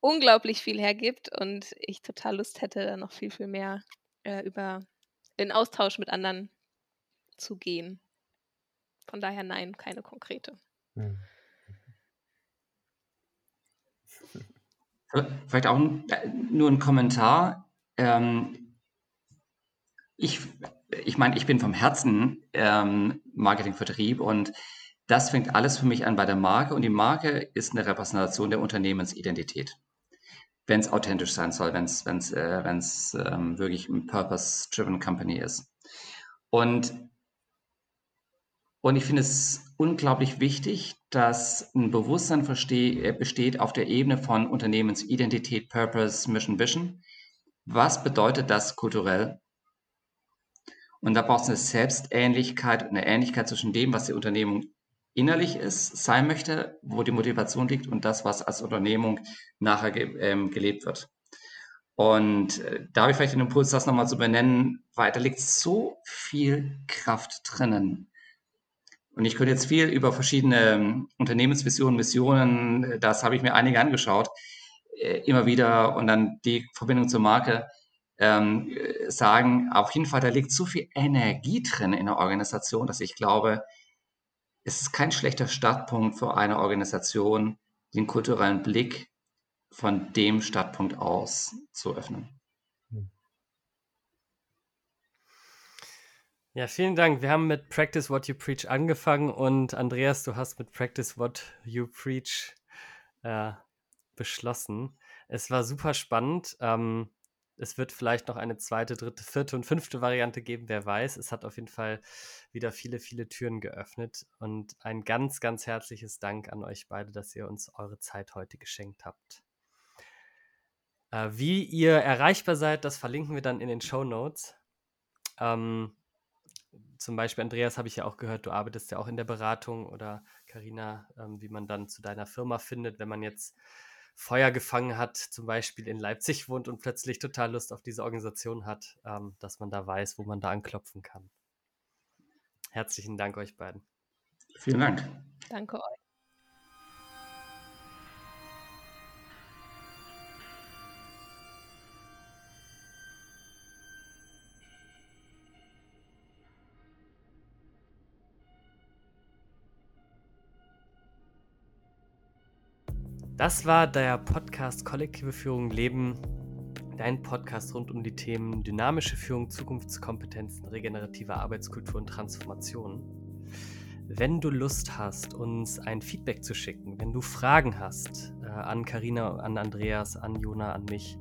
unglaublich viel hergibt und ich total Lust hätte, da noch viel, viel mehr äh, über in Austausch mit anderen zu gehen. Von daher nein, keine konkrete. Hm. Vielleicht auch äh, nur ein Kommentar. Ähm, ich, ich meine, ich bin vom Herzen ähm, Marketingvertrieb und das fängt alles für mich an bei der Marke und die Marke ist eine Repräsentation der Unternehmensidentität. wenn es authentisch sein soll, wenn es wenn's, äh, wenn's, ähm, wirklich ein Purpose-Driven Company ist. Und, und ich finde es unglaublich wichtig, dass ein Bewusstsein äh, besteht auf der Ebene von Unternehmensidentität, Purpose, Mission, Vision. Was bedeutet das kulturell? Und da braucht es eine Selbstähnlichkeit, eine Ähnlichkeit zwischen dem, was die Unternehmung innerlich ist, sein möchte, wo die Motivation liegt und das, was als Unternehmung nachher ge ähm, gelebt wird. Und äh, da habe ich vielleicht den Impuls, das nochmal zu benennen, weil da liegt so viel Kraft drinnen. Und ich könnte jetzt viel über verschiedene ähm, Unternehmensvisionen, Missionen, das habe ich mir einige angeschaut, äh, immer wieder und dann die Verbindung zur Marke ähm, sagen, auf jeden Fall, da liegt so viel Energie drin in der Organisation, dass ich glaube, es ist kein schlechter Startpunkt für eine Organisation, den kulturellen Blick von dem Startpunkt aus zu öffnen. Ja, vielen Dank. Wir haben mit Practice What You Preach angefangen und Andreas, du hast mit Practice What You Preach äh, beschlossen. Es war super spannend. Ähm, es wird vielleicht noch eine zweite, dritte, vierte und fünfte Variante geben, wer weiß. Es hat auf jeden Fall wieder viele, viele Türen geöffnet. Und ein ganz, ganz herzliches Dank an euch beide, dass ihr uns eure Zeit heute geschenkt habt. Äh, wie ihr erreichbar seid, das verlinken wir dann in den Show Notes. Ähm, zum Beispiel, Andreas, habe ich ja auch gehört, du arbeitest ja auch in der Beratung oder Karina, ähm, wie man dann zu deiner Firma findet, wenn man jetzt Feuer gefangen hat, zum Beispiel in Leipzig wohnt und plötzlich total Lust auf diese Organisation hat, ähm, dass man da weiß, wo man da anklopfen kann. Herzlichen Dank euch beiden. Vielen Dank. Danke euch. Das war der Podcast Kollektive Führung Leben, dein Podcast rund um die Themen dynamische Führung, Zukunftskompetenzen, regenerative Arbeitskultur und Transformation. Wenn du Lust hast, uns ein Feedback zu schicken, wenn du Fragen hast äh, an Karina, an Andreas, an Jona, an mich,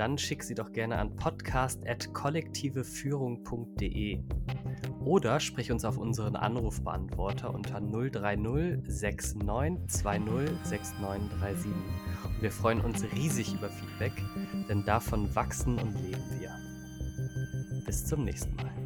dann schick sie doch gerne an podcast.kollektiveführung.de oder sprich uns auf unseren Anrufbeantworter unter 030 69 20 6937. Und wir freuen uns riesig über Feedback, denn davon wachsen und leben wir. Bis zum nächsten Mal.